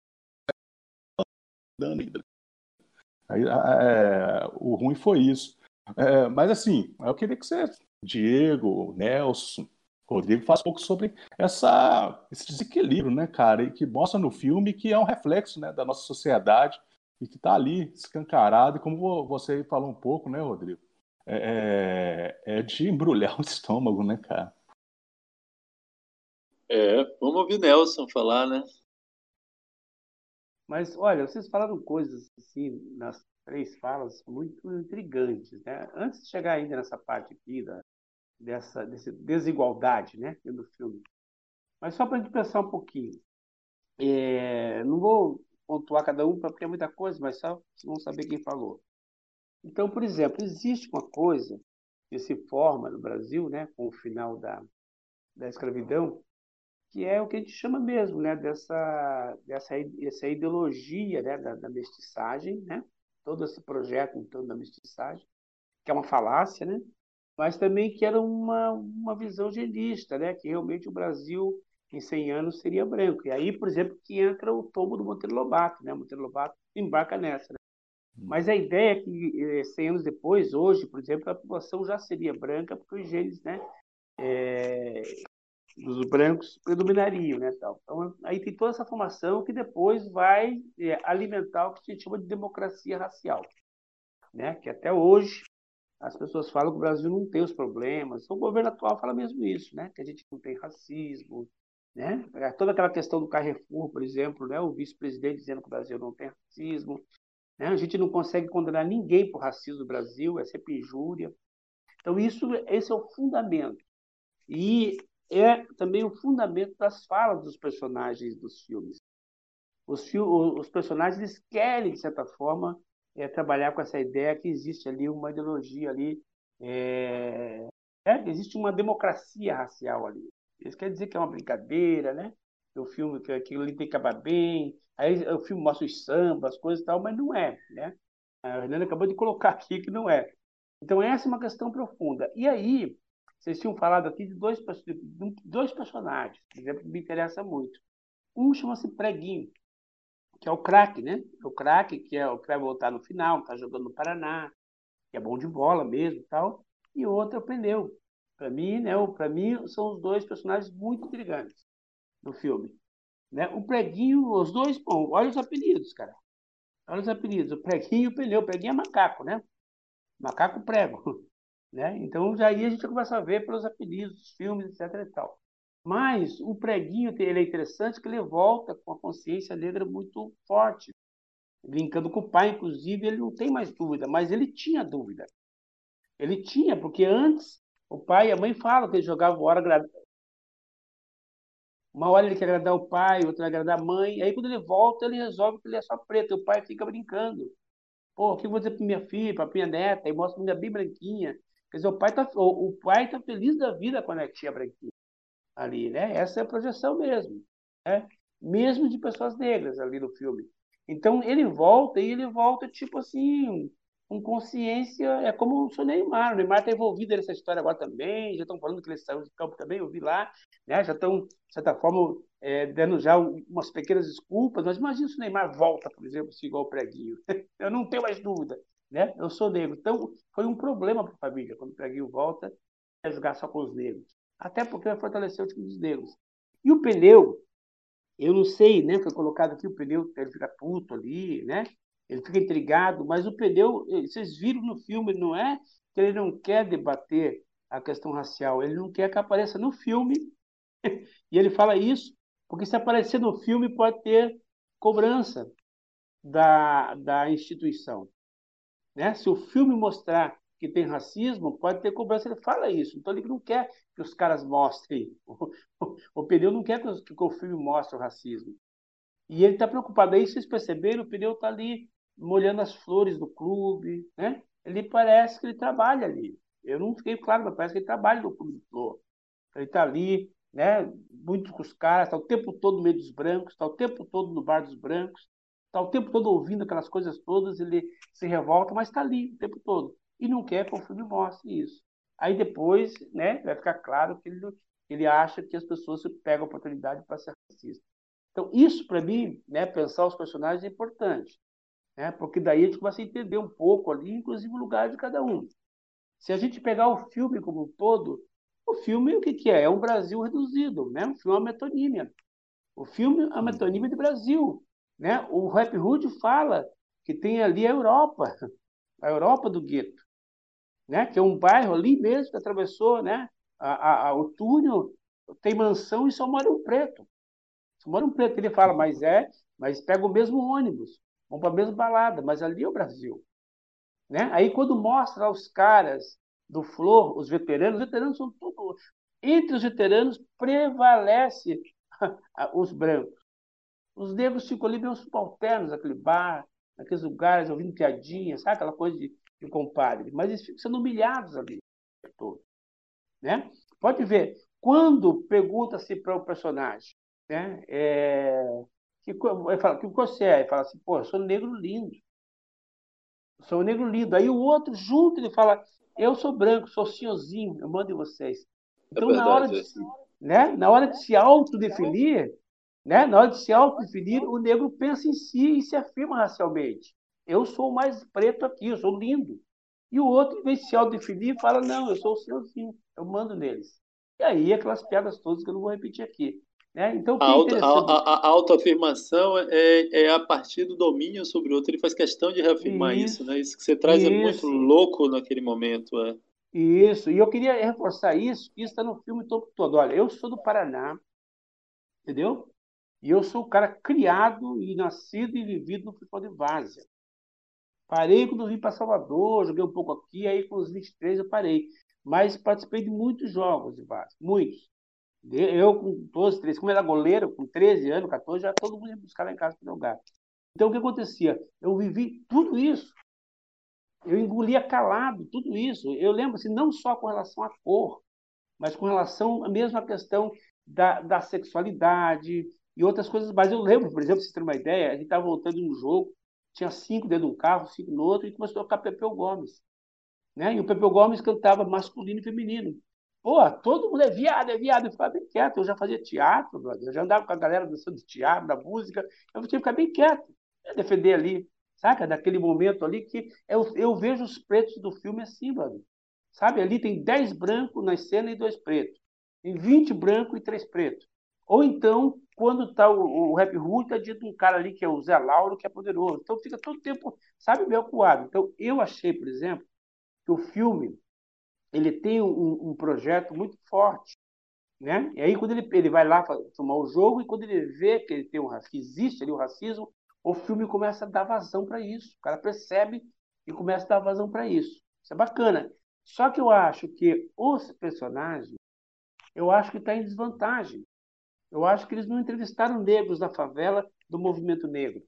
Aí, é, o ruim foi isso. É, mas assim, eu queria que você, Diego, Nelson, Rodrigo, faça um pouco sobre essa, esse desequilíbrio, né, cara? E que mostra no filme que é um reflexo né, da nossa sociedade e que está ali escancarado. E como você falou um pouco, né, Rodrigo? É, é, é de embrulhar o estômago, né, cara? É, vamos ouvir Nelson falar, né? Mas, olha, vocês falaram coisas, assim, nas três falas, muito intrigantes, né? Antes de chegar ainda nessa parte aqui, da, dessa, dessa desigualdade, né, do filme. Mas só para a gente pensar um pouquinho. É, não vou pontuar cada um, porque é muita coisa, mas só vão saber quem falou. Então, por exemplo, existe uma coisa que se forma no Brasil, né, com o final da, da escravidão, que é o que a gente chama mesmo, né, dessa, dessa, essa ideologia né, da, da mestiçagem, né, todo esse projeto em torno da mestiçagem, que é uma falácia, né, mas também que era uma, uma visão genista, né, que realmente o Brasil em 100 anos seria branco. E aí, por exemplo, que entra o tomo do Monteiro Lobato, né, Monteiro Lobato embarca nessa. Né? Hum. Mas a ideia é que 100 eh, anos depois, hoje, por exemplo, a população já seria branca, porque os genes né, é, dos brancos predominariam, né, tal. Então, aí tem toda essa formação que depois vai é, alimentar o que a gente chama de democracia racial, né, que até hoje as pessoas falam que o Brasil não tem os problemas. O governo atual fala mesmo isso, né, que a gente não tem racismo, né? É, toda aquela questão do Carrefour, por exemplo, né, o vice-presidente dizendo que o Brasil não tem racismo, né? A gente não consegue condenar ninguém por racismo no Brasil, é sempre injúria. Então isso, esse é o fundamento. E é também o fundamento das falas dos personagens dos filmes. Os, os personagens querem, de certa forma, é, trabalhar com essa ideia que existe ali uma ideologia ali, é, é, existe uma democracia racial ali. Isso quer dizer que é uma brincadeira, né? O filme que aquilo ali tem que acabar bem. Aí o filme mostra os sambas, as coisas e tal, mas não é, né? A Hernanda acabou de colocar aqui que não é. Então essa é uma questão profunda. E aí vocês tinham falado aqui de dois, de dois personagens, por exemplo, que me interessa muito. Um chama-se Preguinho, que é o craque, né? O craque, que é o que vai voltar no final, está jogando no Paraná, que é bom de bola mesmo tal. E outro é o Pneu. Para mim, né? Para mim, são os dois personagens muito intrigantes do filme. Né? O Preguinho, os dois, bom, olha os apelidos, cara. Olha os apelidos. O Preguinho e o Pneu. O Preguinho é macaco, né? Macaco prego. Né? Então, já aí a gente começa a ver pelos apelidos dos filmes, etc. E tal. Mas o preguinho ele é interessante que ele volta com a consciência negra muito forte, brincando com o pai, inclusive, ele não tem mais dúvida, mas ele tinha dúvida. Ele tinha, porque antes o pai e a mãe falam que ele jogava hora uma hora ele quer agradar o pai, outra agradar a mãe. Aí quando ele volta, ele resolve que ele é só preto. E o pai fica brincando. Pô, o que eu vou dizer para minha filha, para minha neta? E mostra minha bem branquinha. Quer dizer, o pai está o, pai tá feliz da vida quando a tia branquinha ali, né? Essa é a projeção mesmo, né? Mesmo de pessoas negras ali no filme. Então ele volta e ele volta tipo assim, com consciência, é como o Neymar. O Neymar está envolvido nessa história agora também, já estão falando que ele saiu de campo também, eu vi lá, né? já estão, de certa forma, é, dando já umas pequenas desculpas, mas imagina se o Neymar volta, por exemplo, assim, igual o Preguinho. eu não tenho mais dúvida né? Eu sou negro. Então, foi um problema para a família quando o Preguinho volta a jogar só com os negros. Até porque vai fortalecer o time dos negros. E o pneu, eu não sei, né? Foi colocado aqui o pneu, ele fica puto ali, né? Ele fica intrigado, mas o pneu, eh, vocês viram no filme, não é que ele não quer debater a questão racial, ele não quer que apareça no filme. e ele fala isso porque se aparecer no filme pode ter cobrança da, da instituição. Né? Se o filme mostrar que tem racismo, pode ter cobrança. Ele fala isso. Então ele não quer que os caras mostrem. O, o pneu não quer que, que o filme mostre o racismo. E ele está preocupado. Aí vocês perceberam, o pneu está ali molhando as flores do clube. Né? Ele parece que ele trabalha ali. Eu não fiquei claro, mas parece que ele trabalha no clube do flor. Ele está ali, né? muito com os caras, está o tempo todo no meio dos brancos, está o tempo todo no bar dos brancos está o tempo todo ouvindo aquelas coisas todas, ele se revolta, mas está ali o tempo todo. E não quer que o filme mostre isso. Aí depois né, vai ficar claro que ele, ele acha que as pessoas pegam a oportunidade para ser racista. Então, isso, para mim, né, pensar os personagens é importante. Né, porque daí a gente começa a entender um pouco ali, inclusive, o lugar de cada um. Se a gente pegar o filme como um todo, o filme, o que, que é? É um Brasil reduzido, né? um filme é uma metonímia. O filme é uma metonímia de Brasil. Né? O Rap Hood fala que tem ali a Europa, a Europa do gueto, né? que é um bairro ali mesmo que atravessou né? a, a, a o túnel, tem mansão e só mora um preto. Só mora um preto. Ele fala, mas é, mas pega o mesmo ônibus, vão para a mesma balada, mas ali é o Brasil. Né? Aí quando mostra os caras do Flor, os veteranos, os veteranos são tudo. Entre os veteranos prevalece os brancos. Os negros ficam ali meio subalternos naquele bar, naqueles lugares, ouvindo piadinhas, sabe? Aquela coisa de, de compadre. Mas eles ficam sendo humilhados ali. Todo, né? Pode ver, quando pergunta-se para o personagem, né? É, que, ele fala, que você é? Ele fala assim, pô, eu sou negro lindo. Eu sou negro lindo. Aí o outro junto, ele fala, eu sou branco, sou senhorzinho, eu mando em vocês. É então, é na, hora de, né? na hora de se autodefinir, né? na hora de se autodefinir, o negro pensa em si e se afirma racialmente. Eu sou o mais preto aqui, eu sou lindo. E o outro, em vez de se autodefinir, fala, não, eu sou o senhorzinho, eu mando neles. E aí, aquelas piadas todas que eu não vou repetir aqui. Né? Então, a, auto, a, a, a, autoafirmação é, é a partir do domínio sobre o outro. Ele faz questão de reafirmar isso, isso né? Isso que você traz isso. é muito louco naquele momento. É. Isso, e eu queria reforçar isso, isso está no filme todo, todo. Olha, eu sou do Paraná, entendeu? E eu sou o cara criado e nascido e vivido no futebol de Várzea. Parei quando vim para Salvador, joguei um pouco aqui, aí com os 23 eu parei mas participei de muitos jogos de base, muitos. Eu, com 12, 13, como era goleiro, com 13 anos, 14, já todo mundo ia buscar lá em casa para jogar. Então, o que acontecia? Eu vivi tudo isso. Eu engolia calado tudo isso. Eu lembro, assim, não só com relação à cor, mas com relação mesmo à questão da, da sexualidade e outras coisas Mas Eu lembro, por exemplo, para vocês terem uma ideia, a gente estava voltando de um jogo, tinha cinco dentro de um carro, cinco no outro, e começou a tocar Pepeu Gomes. Né? E o Pepe Gomes cantava masculino e feminino. Pô, todo mundo é viado, é viado. Eu ficava bem quieto. Eu já fazia teatro, brother. eu já andava com a galera dançando teatro, da música. Eu tinha que ficar bem quieto. Eu defender ali, saca? Daquele momento ali que eu, eu vejo os pretos do filme assim. Sabe? Ali tem 10 brancos na cena e dois pretos. Tem 20 brancos e três pretos. Ou então, quando está o, o rap hood, tá dito um cara ali que é o Zé Lauro, que é poderoso. Então fica todo tempo, sabe, meio acuado. Então eu achei, por exemplo, que o filme ele tem um, um projeto muito forte, né? E aí quando ele, ele vai lá tomar o jogo e quando ele vê que ele tem um que existe ali o racismo, o filme começa a dar vazão para isso. O cara percebe e começa a dar vazão para isso. Isso é bacana. Só que eu acho que os personagens, eu acho que está em desvantagem. Eu acho que eles não entrevistaram negros da favela do movimento negro.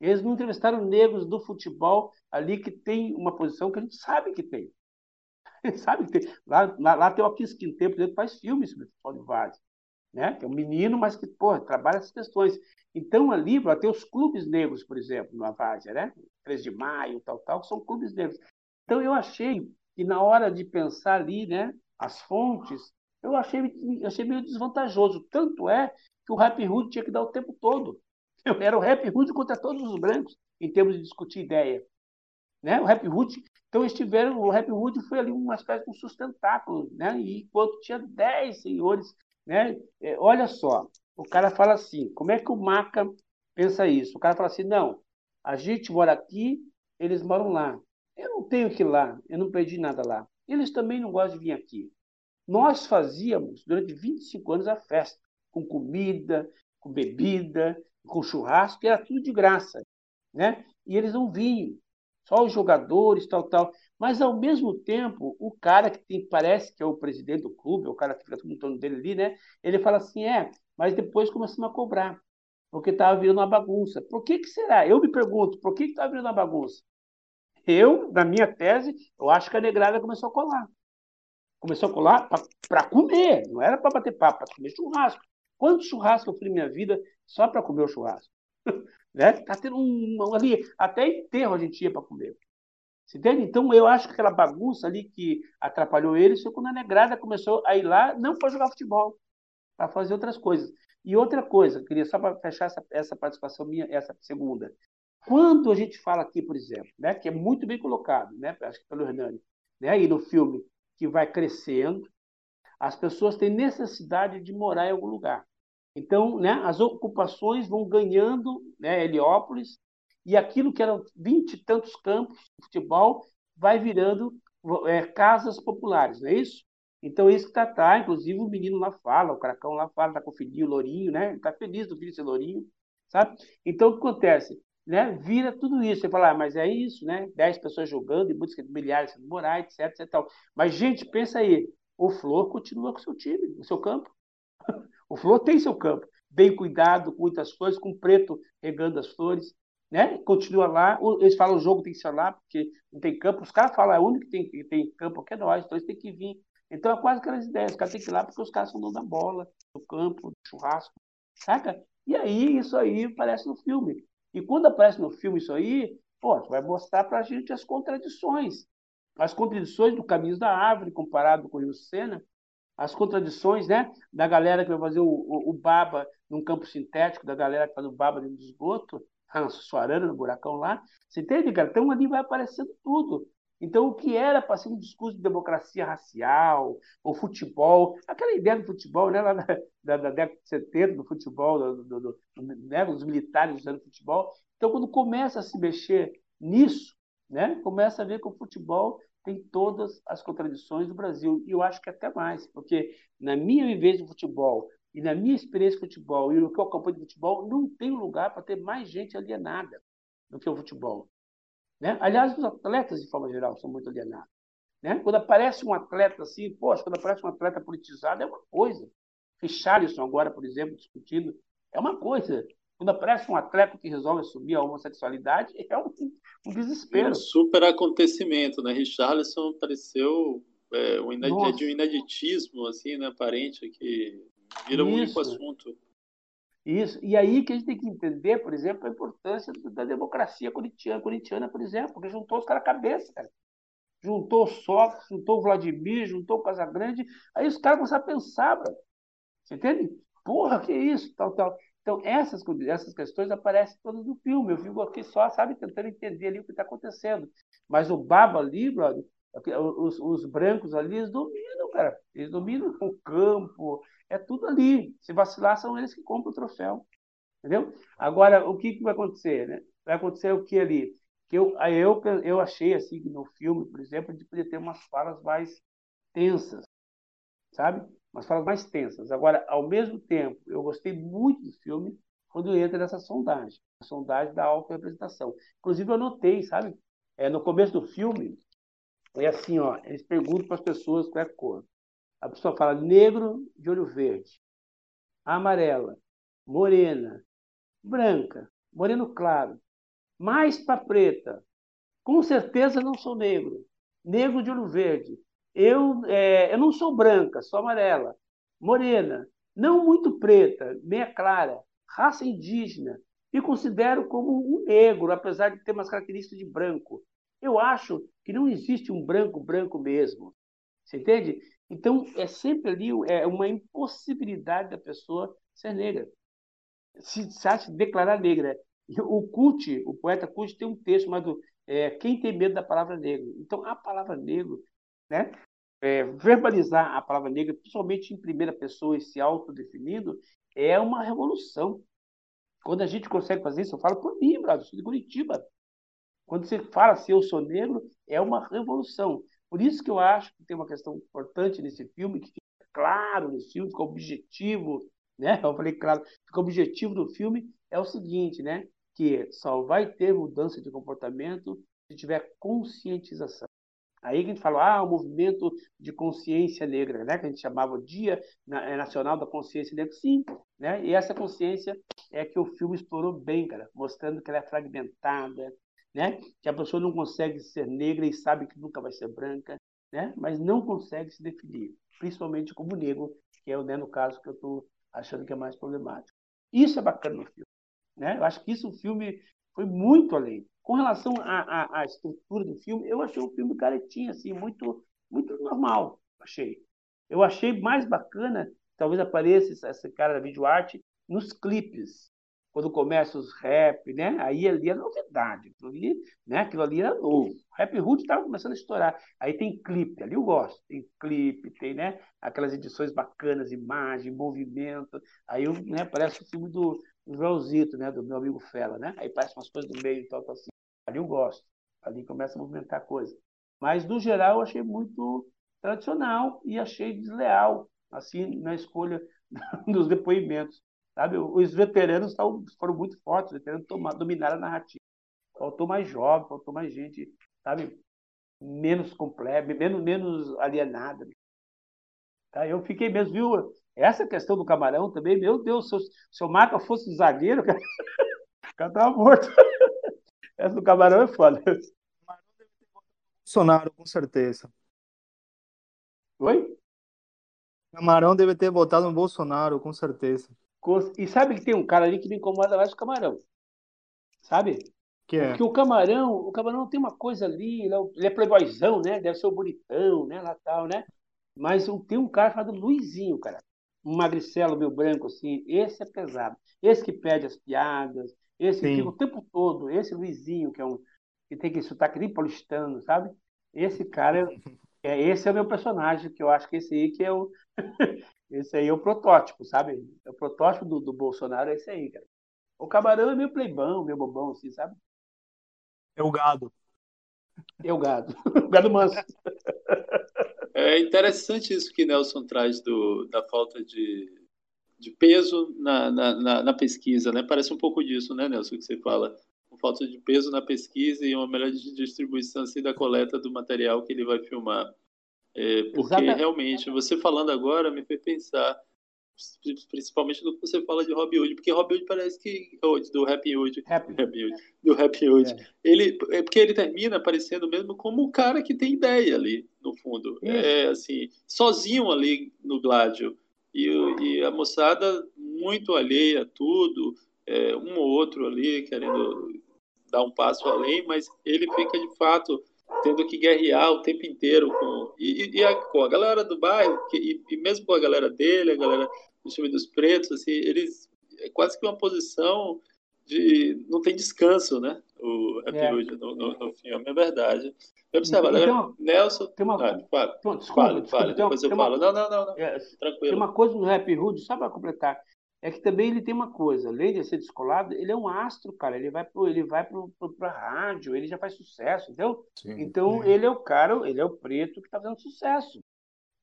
Eles não entrevistaram negros do futebol ali que tem uma posição que a gente sabe que tem. sabe que tem. Lá, lá, lá tem o Aquis Quinteiro, por faz filmes sobre futebol de várzea. Né? Que é um menino, mas que pô, trabalha essas questões. Então, ali, vai ter os clubes negros, por exemplo, na Várzea, né? 3 de maio, tal, tal, são clubes negros. Então, eu achei que na hora de pensar ali, né, as fontes, eu achei, achei meio desvantajoso. Tanto é que o Rap Hood tinha que dar o tempo todo. Eu era o Rap Hood contra todos os brancos, em termos de discutir ideia. Né? O Rap Hood, então eles tiveram, o Rap Hood foi ali uma espécie de um sustentáculo, né? E enquanto tinha 10 senhores, né? É, olha só, o cara fala assim, como é que o Maca pensa isso? O cara fala assim, não, a gente mora aqui, eles moram lá. Eu não tenho que ir lá, eu não perdi nada lá. Eles também não gostam de vir aqui. Nós fazíamos, durante 25 anos, a festa, com comida, com bebida, com churrasco, era tudo de graça, né? E eles não vinham, só os jogadores, tal, tal. Mas, ao mesmo tempo, o cara que tem, parece que é o presidente do clube, é o cara que fica tudo em torno dele ali, né? Ele fala assim, é, mas depois começamos a cobrar, porque estava virando uma bagunça. Por que, que será? Eu me pergunto, por que estava virando uma bagunça? Eu, na minha tese, eu acho que a negrada começou a colar. Começou a colar para comer, não era para bater papo, para comer churrasco. Quanto churrasco eu fui na minha vida só para comer o churrasco? né? Tá tendo um, ali, até enterro a gente ia para comer. Você entende? Então eu acho que aquela bagunça ali que atrapalhou eles foi quando a negrada começou a ir lá, não para jogar futebol, para fazer outras coisas. E outra coisa, queria só para fechar essa, essa participação minha, essa segunda. Quando a gente fala aqui, por exemplo, né, que é muito bem colocado, né, acho que pelo Hernani, né, aí no filme, que vai crescendo, as pessoas têm necessidade de morar em algum lugar. Então, né, as ocupações vão ganhando né, Heliópolis, e aquilo que eram vinte e tantos campos de futebol vai virando é, casas populares, não é isso? Então, isso que está, tá, inclusive o menino lá fala, o Cracão lá fala, está com o filhinho, o Lourinho, né? Está feliz do filho ser Lourinho, sabe? Então, o que acontece? Né? Vira tudo isso. Você fala, ah, mas é isso, né? Dez pessoas jogando, e de milhares sendo morar, etc, etc. Tal. Mas, gente, pensa aí, o Flor continua com seu time, o seu campo. O Flor tem seu campo, bem cuidado, com muitas flores, com preto regando as flores, né? Continua lá. Eles falam o jogo tem que ser lá, porque não tem campo. Os caras falam, é o único que tem, que tem campo que é nós, então eles têm que vir Então é quase aquelas ideias. Os caras têm que ir lá porque os caras são donos da bola, do campo, do churrasco, saca? E aí, isso aí aparece no filme. E quando aparece no filme isso aí, pô, vai mostrar pra gente as contradições. As contradições do Caminhos da Árvore comparado com o Rio Sena, as contradições né, da galera que vai fazer o, o, o, baba num campo sintético, da galera que faz o baba dentro do esgoto, na Suarana, no buracão lá. Você entende, cara? Então ali vai aparecendo tudo. Então, o que era para ser um discurso de democracia racial, ou futebol, aquela ideia do futebol, né, lá da, da, da década de 70, do futebol, do, do, do, né, dos militares usando futebol. Então, quando começa a se mexer nisso, né, começa a ver que o futebol tem todas as contradições do Brasil. E eu acho que até mais, porque na minha vivência de futebol e na minha experiência de futebol e no que eu acompanho de futebol, não tem lugar para ter mais gente alienada do que o futebol. Né? Aliás, os atletas, de forma geral, são muito alienados. Né? Quando aparece um atleta assim, poxa, quando aparece um atleta politizado, é uma coisa. Richarlison, agora, por exemplo, discutindo, é uma coisa. Quando aparece um atleta que resolve assumir a homossexualidade, é um, um desespero. É um super acontecimento, né? Richarlison pareceu é, um, inad... de um inaditismo, assim, né, aparente, que vira um único assunto. Isso. E aí que a gente tem que entender, por exemplo, a importância da democracia corintiana, corintiana por exemplo, porque juntou os caras cabeça, cara. Juntou o Sócrates, juntou o Vladimir, juntou o Casagrande, aí os caras começaram a pensar, bro. Você entende? Porra, que isso, tal, tal. Então, essas, essas questões aparecem todas no filme. Eu fico aqui só, sabe, tentando entender ali o que está acontecendo. Mas o Baba ali, brother, os, os brancos ali, eles dominam, cara. Eles dominam o campo, é tudo ali. Se vacilar, são eles que compram o troféu. Entendeu? Agora, o que, que vai acontecer? Né? Vai acontecer o que ali? Que eu, eu, eu achei assim que no filme, por exemplo, gente podia ter umas falas mais tensas, sabe? Umas falas mais tensas. Agora, ao mesmo tempo, eu gostei muito do filme quando entra nessa sondagem, a sondagem da auto-representação. Inclusive, eu notei, sabe? É, no começo do filme, é assim, ó, eles perguntam para as pessoas qual é a cor. A pessoa fala negro de olho verde, amarela, morena, branca, moreno claro, mais para preta. Com certeza não sou negro. Negro de olho verde. Eu, é, eu não sou branca, sou amarela. Morena, não muito preta, meia clara, raça indígena. Me considero como um negro, apesar de ter umas características de branco. Eu acho que não existe um branco branco mesmo. Você entende? Então, é sempre ali é uma impossibilidade da pessoa ser negra. Se, se acha declarar negra. O Cult, o poeta Cult, tem um texto chamado é, Quem tem medo da palavra negro? Então, a palavra negro, né? É, verbalizar a palavra negra, principalmente em primeira pessoa e se autodefinindo, é uma revolução. Quando a gente consegue fazer isso, eu falo por mim, Brasil, sou de Curitiba. Quando você fala assim, eu sou negro, é uma revolução. Por isso que eu acho que tem uma questão importante nesse filme, que fica claro nesse filme, o objetivo, né? Eu falei claro, o objetivo do filme é o seguinte, né? Que só vai ter mudança de comportamento se tiver conscientização. Aí que a gente fala, ah, o movimento de consciência negra, né? Que a gente chamava o Dia é, Nacional da Consciência Negra. Sim, né? E essa consciência é que o filme explorou bem, cara, mostrando que ela é fragmentada, né? Que a pessoa não consegue ser negra e sabe que nunca vai ser branca, né? Mas não consegue se definir, principalmente como negro, que é né, no caso que eu estou achando que é mais problemático. Isso é bacana no filme, né? Eu acho que isso o filme foi muito além. Com relação à, à, à estrutura do filme, eu achei o filme caretinho, assim, muito, muito normal, achei. Eu achei mais bacana, talvez apareça esse cara da videoarte, nos clipes, quando começa os rap, né? Aí ali é novidade, aquilo ali, né? Aquilo ali era novo. Rap Hood estava começando a estourar. Aí tem clipe, ali eu gosto. Tem clipe, tem, né? Aquelas edições bacanas, imagem, movimento. Aí eu, né? Parece o filme do, do Joãozito, né? Do meu amigo Fela, né? Aí parece umas coisas do meio e tal, tal assim. Ali eu gosto. Ali começa a movimentar a coisa. Mas, no geral, eu achei muito tradicional e achei desleal, assim, na escolha dos depoimentos. Sabe? Os veteranos foram muito fortes, os veteranos dominaram a narrativa. Faltou mais jovem, faltou mais gente, sabe? Menos completa, menos, menos alienada. Tá? Eu fiquei mesmo, viu? Essa questão do camarão também, meu Deus, se o, se fosse zagueiro, cara, o cara tava morto. Essa do camarão é foda. Bolsonaro, com certeza. Oi? Camarão deve ter votado no Bolsonaro, com certeza. E sabe que tem um cara ali que me incomoda mais que o Camarão. Sabe? Que é? Porque o Camarão, o Camarão tem uma coisa ali, ele é, é playboyzão, né? Deve ser o bonitão, né? Lá tal, né? Mas tem um cara chamado Luizinho, cara. Um magricelo meio branco, assim. Esse é pesado. Esse que pede as piadas, esse que fica o tempo todo, esse Luizinho, que é um que tem que sotaque nem paulistano, sabe? Esse cara, é, esse é o meu personagem, que eu acho que esse aí que é o. esse aí é o protótipo, sabe? É o protótipo do, do Bolsonaro, é esse aí, cara. O camarão é meio pleibão, meio bobão, assim, sabe? É o gado. É o gado. o gado manso. É interessante isso que Nelson traz do, da falta de, de peso na, na, na, pesquisa, né? Parece um pouco disso, né, Nelson, que você fala. Com falta de peso na pesquisa e uma melhor distribuição assim, da coleta do material que ele vai filmar. É, porque Exatamente. realmente, você falando agora me fez pensar principalmente do que você fala de Robin Hood, porque Robin Hood parece que do Happy Hood, Happy. Happy Hood do Happy Hood, é. ele é porque ele termina aparecendo mesmo como o cara que tem ideia ali no fundo, Isso. é assim sozinho ali no Gládio e, e a moçada muito alheia a tudo, é, um ou outro ali querendo dar um passo além, mas ele fica de fato tendo que guerrear o tempo inteiro com e, e a, com a galera do bairro que, e, e, mesmo com a galera dele, a galera do time dos pretos, assim, eles é quase que uma posição de não tem descanso, né? O Happy é. Hood no, no, no, filme, é verdade. Observa, então, agora, Nelson. Tem uma, ah, fala, desculpa, fala, desculpa, fala, depois eu falo. Não, não, não, não. É, tranquilo. Tem uma coisa no Happy Hood, só para completar, é que também ele tem uma coisa, além de ser descolado, ele é um astro, cara. Ele vai pro, ele vai pro, pro, pra rádio, ele já faz sucesso, entendeu? Sim, então sim. ele é o cara, ele é o preto que tá fazendo sucesso.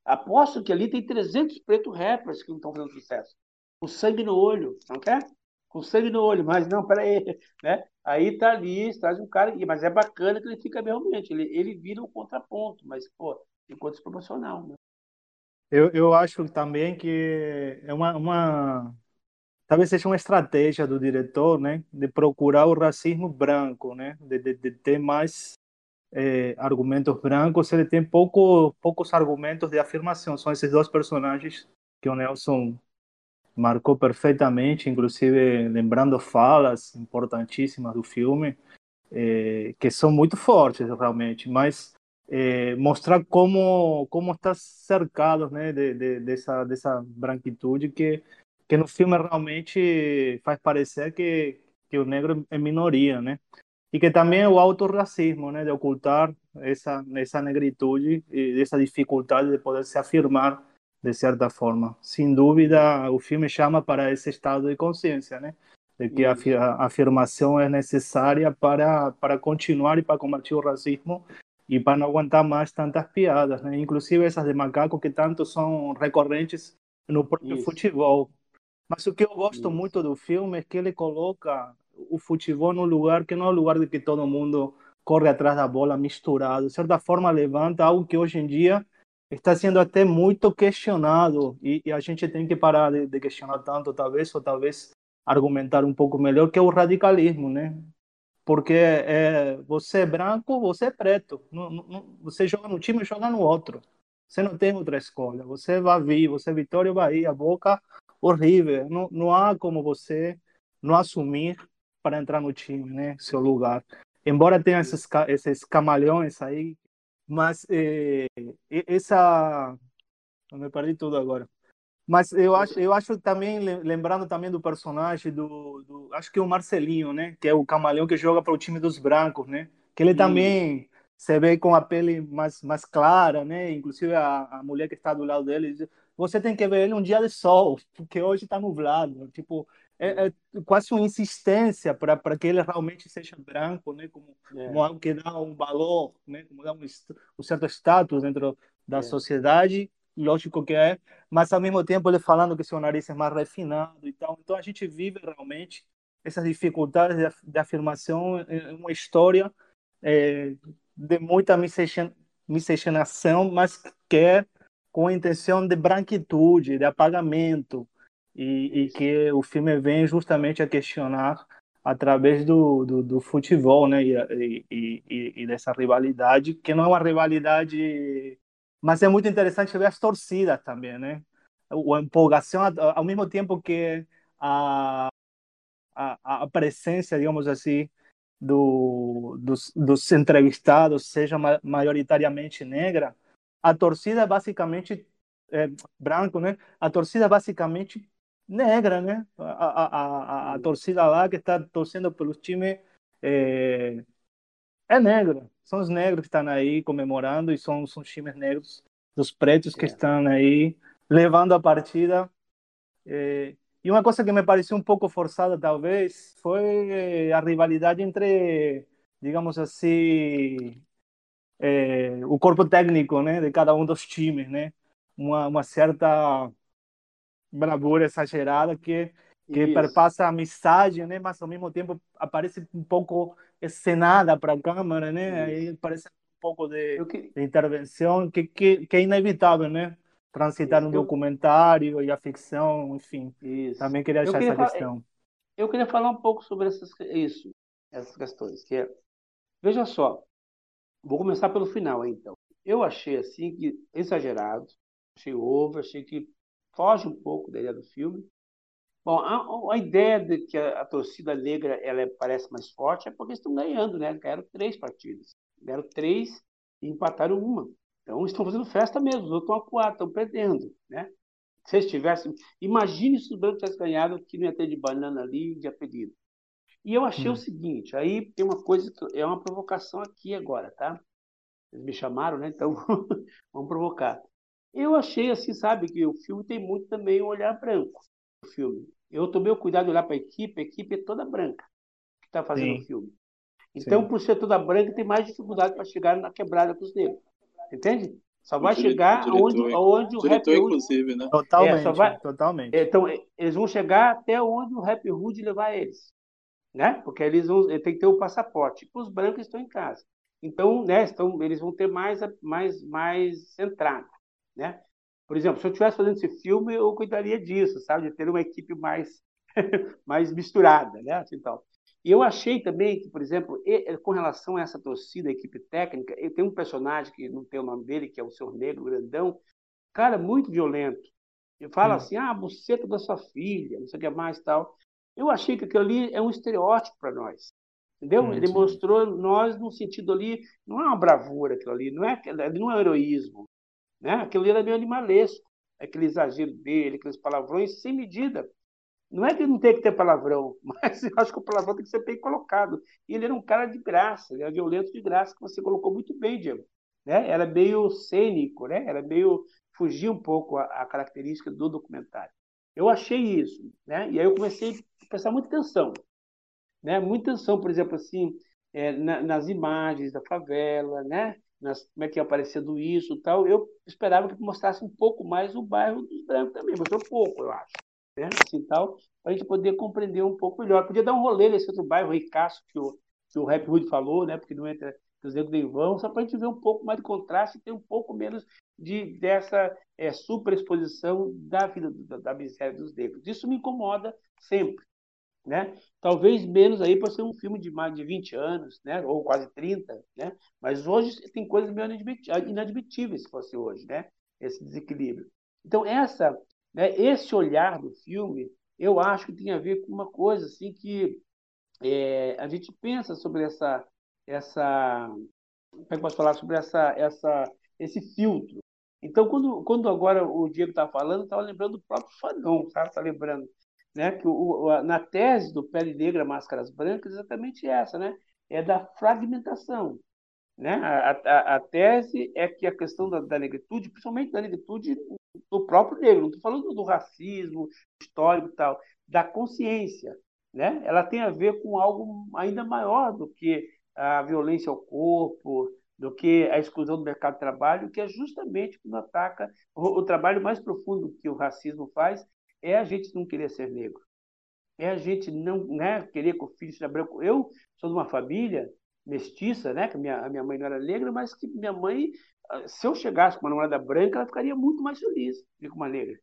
Aposto que ali tem 300 preto rappers que não estão fazendo sucesso. Com sangue no olho, não quer? Com sangue no olho, mas não, peraí, né? Aí tá ali, traz um cara, mas é bacana que ele fica realmente, ele, ele vira um contraponto, mas, pô, ficou desproporcional, né? Eu, eu acho também que é uma, uma talvez seja uma estratégia do diretor, né, de procurar o racismo branco, né, de, de, de ter mais é, argumentos brancos, ele tem pouco, poucos argumentos de afirmação. São esses dois personagens que o Nelson marcou perfeitamente, inclusive lembrando falas importantíssimas do filme, é, que são muito fortes realmente, mas é, mostrar como como está cercado né de, de, dessa dessa branquitude que que no filme realmente faz parecer que que o negro é minoria né e que também é o autorracismo, né, de ocultar essa essa negritude e essa dificuldade de poder se afirmar de certa forma. Sem dúvida, o filme chama para esse estado de consciência, né, de que a, a afirmação é necessária para para continuar e para combater o racismo e para não aguentar mais tantas piadas, né? Inclusive essas de macaco que tanto são recorrentes no próprio Isso. futebol. Mas o que eu gosto muito do filme é que ele coloca o futebol no lugar que não é o lugar de que todo mundo corre atrás da bola misturado. De certa forma, levanta algo que hoje em dia está sendo até muito questionado e, e a gente tem que parar de, de, questionar tanto, talvez, ou talvez argumentar um pouco melhor, que é o radicalismo, né? Porque é, você é branco, você é preto. Não, não, você joga no time, joga no outro. Você não tem outra escolha. Você vai vir, você é Vitória Bahia, Boca horrível. Não, não há como você não assumir para entrar no time, né? Seu lugar. Embora tenha esses, esses camaleões aí, mas é, essa. Eu me perdi tudo agora. Mas eu acho, eu acho também, lembrando também do personagem do, do acho que é o Marcelinho, né? Que é o camaleão que joga para o time dos brancos, né? Que ele também se vê com a pele mais, mais clara, né? Inclusive a, a mulher que está do lado dele diz, você tem que ver ele um dia de sol, porque hoje está nublado. Tipo, é, é, quase uma insistência para que ele realmente seja branco, né? Como, é. como algo que dá um valor, né? Como dá um, um certo status dentro da é. sociedade lógico que é, mas ao mesmo tempo ele falando que seu nariz é mais refinado e tal. Então a gente vive realmente essas dificuldades de, de afirmação em uma história é, de muita miscigenação, mas que é com a intenção de branquitude, de apagamento, e, e, que o filme vem justamente a questionar através do, do, do futebol, né, e, e, e, dessa rivalidade, que não é uma rivalidade mas é muito interessante ver as torcidas também, né? A empolgação, ao mesmo tempo que a, a, a presença, digamos assim, do, dos, dos entrevistados seja majoritariamente negra, a torcida é basicamente é, branco, né? A torcida é basicamente negra, né? A, a, a, a torcida lá que está torcendo pelo time é, é negra. São os negros que estão aí comemorando e são, são times negros, dos pretos que é. estão aí levando a partida. É, e uma coisa que me pareceu um pouco forçada, talvez, foi a rivalidade entre, digamos assim, é, o corpo técnico né, de cada um dos times. Né? Uma, uma certa bravura exagerada que que perpassa a amizade, né? Mas ao mesmo tempo aparece um pouco encenada para a câmera, né? Aí parece um pouco de, que... de intervenção que, que, que, é inevitável, né? Transitar Isso. um documentário e a ficção, enfim. Isso. Também queria achar queria essa questão. Eu queria falar um pouco sobre essas, isso, essas questões. Que é, veja só, vou começar pelo final, então. Eu achei assim que exagerado, achei over, achei que foge um pouco da ideia do filme. Bom, a, a ideia de que a, a, torcida negra ela é, parece mais forte é porque estão ganhando, né? Ganharam três partidas. Ganharam três e empataram uma. Então estão fazendo festa mesmo, os outros estão acuados, estão perdendo, né? Se eles tivessem. Imagine se os brancos tivessem ganhado que não ia ter de banana ali de apelido. E eu achei hum. o seguinte, aí tem uma coisa, que é uma provocação aqui agora, tá? Eles me chamaram, né? Então vamos provocar. Eu achei assim, sabe, que o filme tem muito também um olhar branco. O filme. Eu tomei o cuidado de olhar para a equipe, a equipe é toda branca que está fazendo Sim. o filme. Então, Sim. por ser toda branca, tem mais dificuldade para chegar na quebrada com os negros. Entende? Só vai diretor, chegar diretor, onde, onde o rap hood... inclusive, né? Totalmente, é, vai... totalmente. Então, eles vão chegar até onde o rap hood levar eles. Né? Porque eles vão tem que ter o passaporte. Os brancos estão em casa. Então, né, estão, eles vão ter mais, mais, mais entrada. Né? Por exemplo, se eu estivesse fazendo esse filme, eu cuidaria disso, sabe? De ter uma equipe mais, mais misturada, né? Assim, então. E eu achei também que, por exemplo, com relação a essa torcida, a equipe técnica, tem um personagem que não tem o nome dele, que é o Senhor Negro, grandão, cara, muito violento. Ele fala hum. assim, ah, buceta da sua filha, não sei o que mais tal. Eu achei que aquilo ali é um estereótipo para nós. Entendeu? Hum, Ele mostrou nós no sentido ali, não é uma bravura aquilo ali, não é, não é heroísmo. Né? Aquilo ali era meio animalesco, aquele exagero dele, aqueles palavrões sem medida. Não é que não tem que ter palavrão, mas eu acho que o palavrão tem que ser bem colocado. E ele era um cara de graça, ele era violento de graça, que você colocou muito bem, Diego. Né? Era meio cênico, né? era meio. fugir um pouco a, a característica do documentário. Eu achei isso, né? E aí eu comecei a prestar muita atenção, né? Muita atenção, por exemplo, assim, é, na, nas imagens da favela, né? nas, como é que ia aparecendo isso tal. Eu esperava que mostrasse um pouco mais o bairro dos brancos também, mostrou pouco, eu acho. Né? Assim, tal, para a gente poder compreender um pouco melhor. Podia dar um rolê nesse outro bairro, Ricaço, que o, que o Rap Hood falou, né? porque não entra os negros nem vão, só para a gente ver um pouco mais de contraste e ter um pouco menos de, dessa é, superexposição da vida da, da miséria dos negros. Isso me incomoda sempre né? Talvez menos aí para ser um filme de mais de 20 anos, né? Ou quase 30, né? Mas hoje tem coisas meio inadmitíveis se fosse hoje, né? Esse desequilíbrio. Então essa, né? Esse olhar do filme, eu acho que tem a ver com uma coisa assim que é, a gente pensa sobre essa, essa, como é que posso falar sobre essa, essa, esse filtro. Então, quando, quando agora o Diego está falando, estava lembrando do próprio Fagão, sabe? Está lembrando né? Que o, o, na tese do Pele Negra, Máscaras Brancas, é exatamente essa, né? É da fragmentação. Né? A, a, a tese é que a questão da, da, negritude, principalmente da negritude do próprio negro, não estou falando do racismo histórico e tal, da consciência, né? Ela tem a ver com algo ainda maior do que a violência ao corpo, do que a exclusão do mercado de trabalho, que é justamente quando ataca o, o trabalho mais profundo que o racismo faz, é a gente não querer ser negro. É a gente não né, querer que o filho seja branco. Eu sou de uma família mestiça, né? Que a minha, a minha mãe não era negra, mas que minha mãe, ah, se eu chegasse com uma namorada branca, ela ficaria muito mais feliz do que uma negra.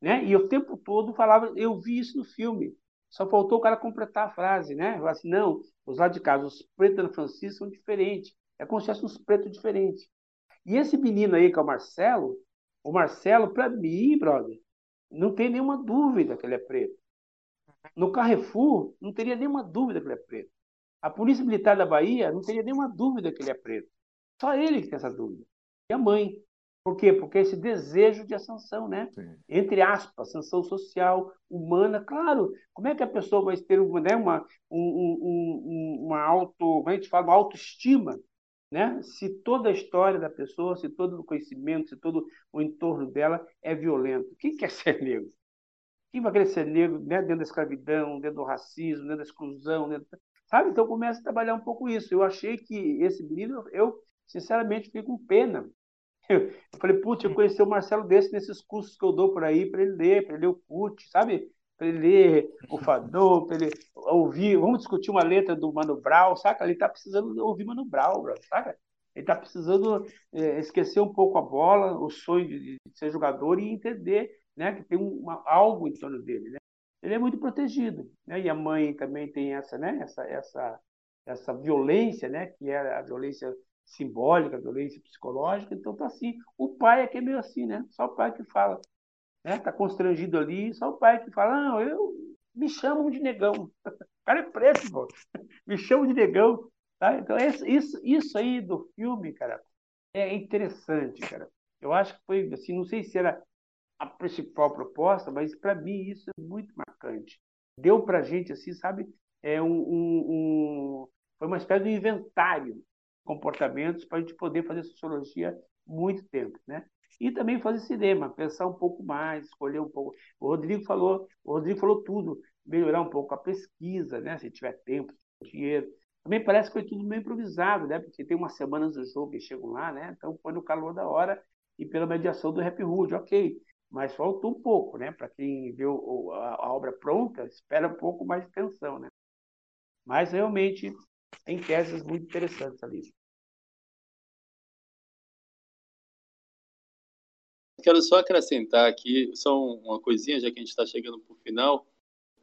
Né? E o tempo todo falava, eu vi isso no filme. Só faltou o cara completar a frase, né? Falar assim, não, os lados de casa, os pretos da Francisco são diferentes. É como se fossem uns pretos diferentes. E esse menino aí, que é o Marcelo, o Marcelo, para mim, brother, não tem nenhuma dúvida que ele é preto. No Carrefour, não teria nenhuma dúvida que ele é preto. A Polícia Militar da Bahia não teria nenhuma dúvida que ele é preto. Só ele que tem essa dúvida. E a mãe. Por quê? Porque esse desejo de ascensão, né? Sim. Entre aspas, ascensão social, humana. Claro, como é que a pessoa vai ter uma, né, uma, um, um, uma auto, como a gente fala, uma autoestima, né? Se toda a história da pessoa, se todo o conhecimento, se todo o entorno dela é violento. Quem quer ser negro? Quem vai querer ser negro né? dentro da escravidão, dentro do racismo, dentro da exclusão, dentro... sabe? Então começa a trabalhar um pouco isso. Eu achei que esse menino, eu sinceramente fiquei com pena eu falei, putz, eu conheci o Marcelo desse nesses cursos que eu dou por aí, para ele ler, para ele ler o CUT, sabe? Para ele ler o Fador, para ele ouvir. Vamos discutir uma letra do Mano Brown, saca? Ele está precisando ouvir Mano Brown, saca? Ele está precisando é, esquecer um pouco a bola, o sonho de, de, ser jogador e entender né, que tem uma, algo em torno dele. Né? Ele é muito protegido. Né? E a mãe também tem essa, né, essa, essa, essa violência, né, que é a violência simbólica, violência psicológica, então tá assim. O pai é que é meio assim, né? Só o pai que fala. Né? Tá constrangido ali, só o pai que fala, não, eu me chamam de negão. O cara é preto, pô. me chamam de negão. Tá? Então, isso, isso aí do filme, cara, é interessante, cara. Eu acho que foi, assim, não sei se era a principal proposta, mas para mim isso é muito marcante. Deu para gente, assim, sabe, é um, um, um, foi uma espécie de inventário comportamentos para a gente poder fazer sociologia muito tempo, né? E também fazer cinema, pensar um pouco mais, escolher um pouco. O Rodrigo falou, o Rodrigo falou tudo, melhorar um pouco a pesquisa, né? Se tiver tempo, dinheiro. Também parece que foi tudo meio improvisado, né? Porque tem umas semanas do jogo que chegam lá, né? Então foi no calor da hora e pela mediação do Rap Hood, ok. Mas faltou um pouco, né? Para quem viu a, obra pronta, espera um pouco mais de atenção, né? Mas realmente tem teses muito interessantes ali. Quero só acrescentar aqui, só uma coisinha, já que a gente está chegando para o final,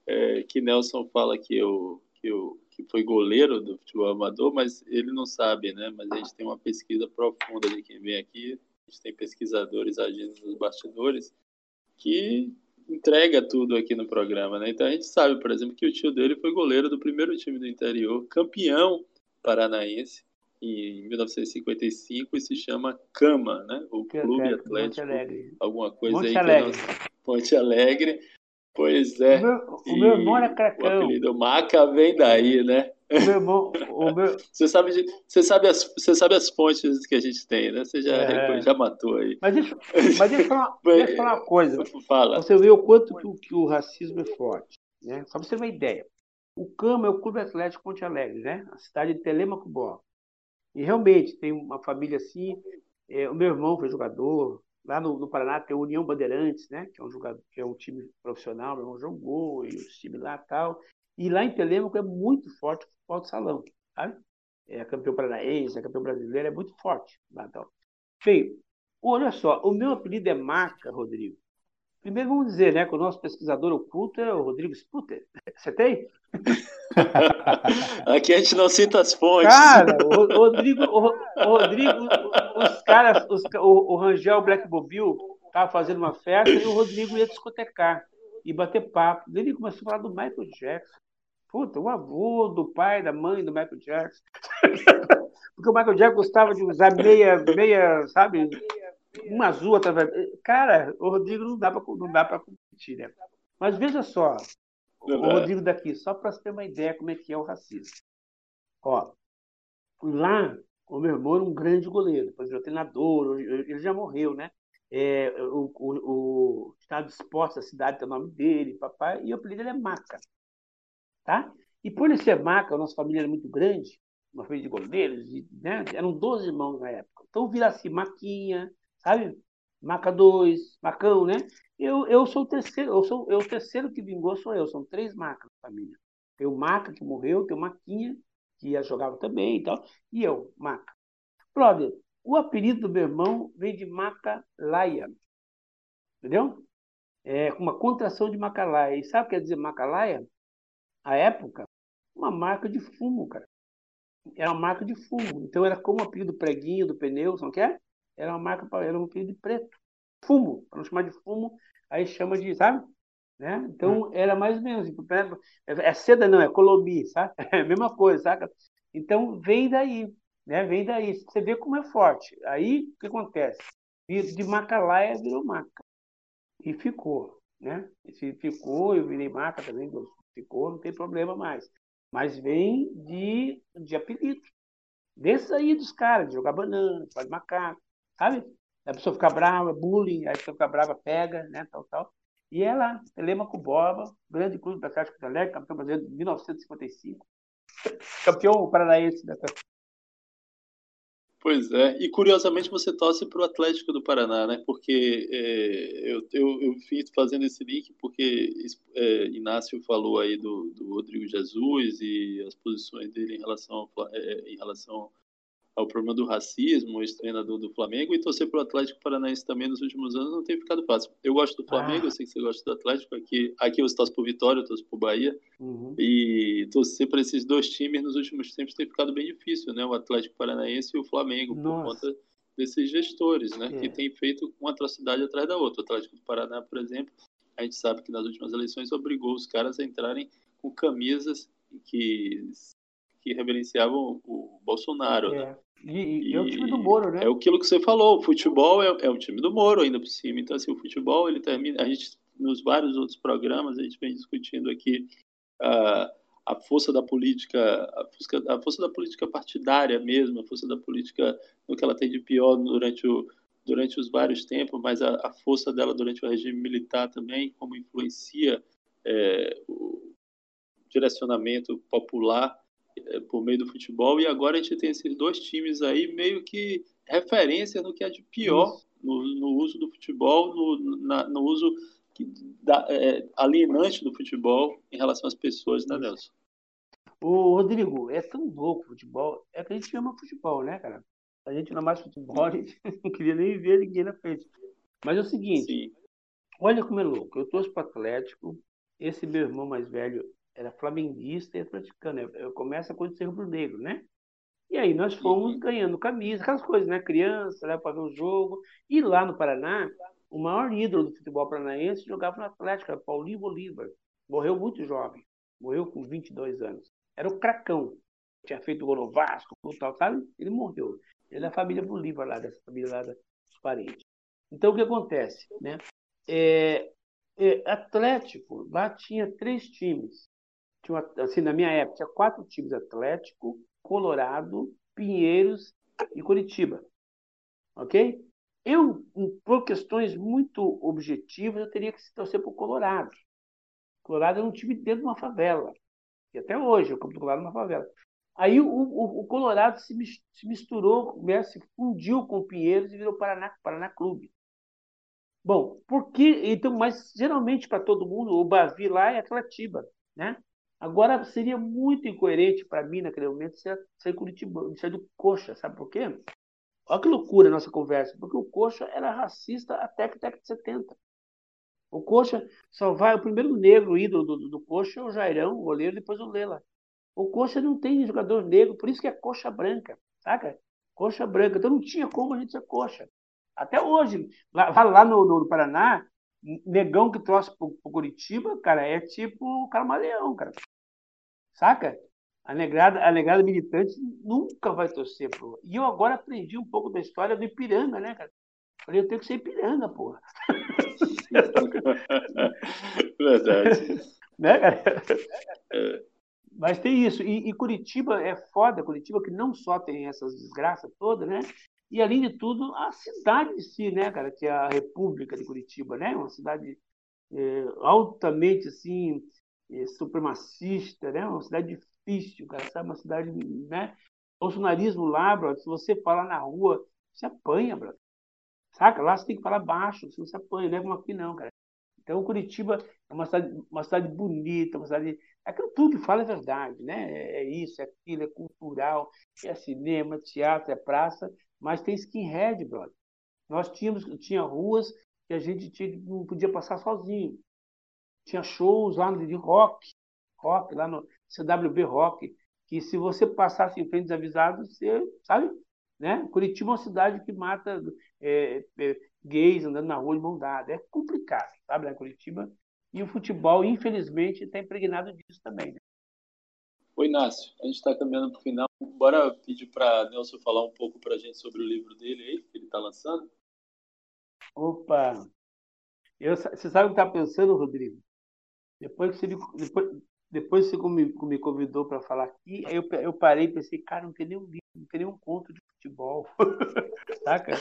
é, que Nelson fala que, eu, que, eu, que foi goleiro do futebol amador, mas ele não sabe, né? Mas a gente tem uma pesquisa profunda de quem vem aqui, a gente tem pesquisadores agindo nos bastidores, que entrega tudo aqui no programa, né? Então a gente sabe, por exemplo, que o tio dele foi goleiro do primeiro time do interior, campeão paranaense em 1955 e se chama Cama, né? O que Clube Atlético, alguma coisa Monte aí Alegre. que é Ponte Alegre. Pois é. O meu, o meu irmão era cracão. O apelido Maca vem daí, né? O meu irmão, o meu... Você sabe, de, você sabe as, você sabe as fontes que a gente tem, né? Você já, É. já matou aí. Mas deixa, mas deixa eu falar, deixa eu falar uma coisa. Fala. Você vê o quanto que, o- que o racismo é forte. Né? Só para você ter uma ideia. O Cama é o Clube Atlético Ponte Alegre, né? a cidade de Telemaco Borba. E realmente tem uma família assim. é, o meu irmão foi jogador. Lá no, no Paraná tem o União Bandeirantes, né? que, é um jogador, que é um time profissional. Meu irmão jogou e os times lá tal. E lá em Telemaco é muito forte o futebol de salão. Sabe? É campeão paranaense, é campeão brasileiro, é muito forte. Lá. Bem, olha só, o meu apelido é Maca, Rodrigo. Primeiro vamos dizer, né, que o nosso pesquisador oculto é o Rodrigo Sputer. Você tem? Aqui a gente não cita as fontes. Cara, o Ro- Rodrigo, o Ro- o Rodrigo, os caras, os o, o Rangel Black Bobil estava fazendo uma festa e o Rodrigo ia discotecar e bater papo. Ele começou a falar do Michael Jackson. Puta, o avô, do pai, da mãe do Michael Jackson. Porque o Michael Jackson gostava de usar meia, meia, sabe? Uma azul, outra. Cara, o Rodrigo não dá para não dá para competir, né? Mas veja só, o Rodrigo daqui, só para você ter uma ideia como é que é o racismo. Ó, lá, o meu irmão era um grande goleiro, depois virou treinador, ele já morreu, né? É, o, o, o estado de esportes da cidade tem o nome dele, papai, e o apelido dele é Maca, tá? E por ele ser Maca, a nossa família era muito grande, uma família de goleiros, né? eram 12 irmãos na época. Então vira assim, Maquinha, sabe? Maca 2, Macão, né? Eu, eu sou o terceiro, eu sou eu, o terceiro que vingou sou eu, são três Macas família. Tem o Maca que morreu, tem o Maquinha, que ia jogava também e tal, e eu, Maca. Brother, o apelido do meu irmão vem de Macalaia, entendeu? É uma contração de Macalaia. E sabe o que quer dizer Macalaia? A época, uma marca de fumo, cara. Era uma marca de fumo. Então era como o apelido do preguinho, do pneu, sabe o que é? Era uma marca, era um apelido de preto. Fumo, para não chamar de fumo, aí chama de, sabe? Né? Então, hum. era mais ou menos. É seda, não, é Colombi, sabe? É a mesma coisa, saca? Então, vem daí, né? Vem daí. Você vê como é forte. Aí, o que acontece? De Macalaia virou maca. E ficou, né? E ficou, eu virei maca também, ficou, não tem problema mais. Mas vem de, de apelido. Desses aí dos caras, de jogar banana, faz macaco, sabe? A pessoa fica brava, bullying, a pessoa fica brava, pega, né? Tal, tal. E é lá, Telemaco Borba, grande clube da Atlético Alegre, campeão brasileiro de 1955, campeão paranaense dessa. Pois é, e curiosamente você torce para o Atlético do Paraná, né? Porque é, eu, eu, eu fiz fazendo esse link porque é, Inácio falou aí do, do Rodrigo Jesus e as posições dele em relação, é, em relação ao problema do racismo, ex-treinador do Flamengo, e torcer para o Atlético Paranaense também nos últimos anos não tem ficado fácil. Eu gosto do Flamengo, ah. eu sei que você gosta do Atlético, aqui, aqui você torce por Vitória, eu torço por Bahia, uhum. e torcer para esses dois times nos últimos tempos tem ficado bem difícil, né? O Atlético Paranaense e o Flamengo, Nossa. por conta desses gestores, né? É. Que têm feito uma atrocidade atrás da outra. O Atlético do Paraná, por exemplo, a gente sabe que nas últimas eleições obrigou os caras a entrarem com camisas que que reverenciavam o Bolsonaro, é. né? E, e, é o time do Moro, né? É aquilo que você falou, o futebol é, é o time do Moro ainda por cima. Então, assim, o futebol, ele termina. A gente, nos vários outros programas, a gente vem discutindo aqui a, a força da política, a força, a força da política partidária mesmo, a força da política no que ela tem de pior durante o durante os vários tempos, mas a, a força dela durante o regime militar também, como influencia é, o direcionamento popular por meio do futebol, e agora a gente tem esses dois times aí meio que referência no que é de pior no, no, uso do futebol, no, na, no uso que, da, é, alienante do futebol em relação às pessoas, né, Nelson? Ô, Rodrigo, é tão louco o futebol, é que a gente ama futebol, né, cara? A gente não é mais futebol, a gente não queria nem ver ninguém na frente. Mas é o seguinte, Sim. olha como é louco, eu torço para o Atlético, esse meu irmão mais velho era flamenguista e atleticano. Eu, começa com ser rubro-negro, né? E aí nós fomos uhum. ganhando camisa, aquelas coisas, né? Criança, né? para ver o jogo. E lá no Paraná, o maior ídolo do futebol paranaense jogava no Atlético, era Paulinho Bolívar. Morreu muito jovem, morreu com 22 anos. Era o Cracão, tinha feito gol no Vasco, tal, sabe? Ele morreu. Ele é da família Bolívar lá, dessa família lá dos parentes. Então o que acontece, né? É, é, Atlético, lá tinha três times tinha assim, na minha época, tinha quatro times: Atlético, Colorado, Pinheiros e Curitiba. Ok? Eu, por questões muito objetivas, eu teria que se torcer para o Colorado. O Colorado é um time dentro de uma favela. E até hoje, o Campo do Colorado é uma favela. Aí o, o, o Colorado se, se misturou, se fundiu com o Pinheiros e virou Paraná, Paraná Clube. Bom, porque então, mas geralmente para todo mundo o Bavi lá é Atletiba, né? Agora, seria muito incoerente para mim, naquele momento, ser, Curitiba, ser do Coxa. Sabe por quê? Olha que loucura a nossa conversa. Porque o Coxa era racista até a década de 70. O Coxa só vai... O primeiro negro ídolo do, do, do Coxa é o Jairão, o goleiro, depois o Lela. O Coxa não tem jogador negro, por isso que é coxa branca, saca? Coxa branca. Então não tinha como a gente ser coxa. Até hoje. Lá, lá no, no Paraná, negão que trouxe pro, pro Curitiba, cara, é tipo o Carmaleão, cara. Saca? A negrada, a negrada militante nunca vai torcer pro. E eu agora aprendi um pouco da história do Ipiranga, né, cara? Falei, eu tenho que ser Ipiranga, porra. Verdade. né, cara? É. Mas tem isso. E, e, Curitiba é foda, Curitiba que não só tem essas desgraças todas, né? E, além de tudo, a cidade em si, né, cara, que é a República de Curitiba, né? Uma cidade é, altamente, assim, é, supremacista, né? Uma cidade difícil, cara, sabe? Uma cidade, né? Bolsonarismo lá, brother, se você falar na rua, você apanha, brother. Saca? Lá você tem que falar baixo, se você apanha, não é como aqui não, cara. Então, Curitiba é uma cidade, uma cidade bonita, uma cidade... Aquilo tudo que fala é verdade, né? É, é isso, é aquilo, é cultural, é cinema, teatro, é praça, mas tem skinhead, brother. Nós tínhamos, tinha ruas que a gente tinha, não podia passar sozinho. Tinha shows lá de rock, rock, lá no CWB Rock, que se você passasse em frente desavisado, você, sabe? Né? Curitiba é uma cidade que mata é, é, gays andando na rua de mão dada. É complicado, sabe, né? Curitiba. E o futebol, infelizmente, está impregnado disso também. Né? Oi, Inácio. A gente está caminhando para o final. Bora pedir para Nelson falar um pouco para a gente sobre o livro dele aí, que ele está lançando. Opa! Eu, você sabe o que está pensando, Rodrigo? Depois que você depois, depois você me, me convidou para falar aqui, eu, eu parei e pensei, cara, não tem nenhum livro, não tem nenhum conto de futebol. Saca?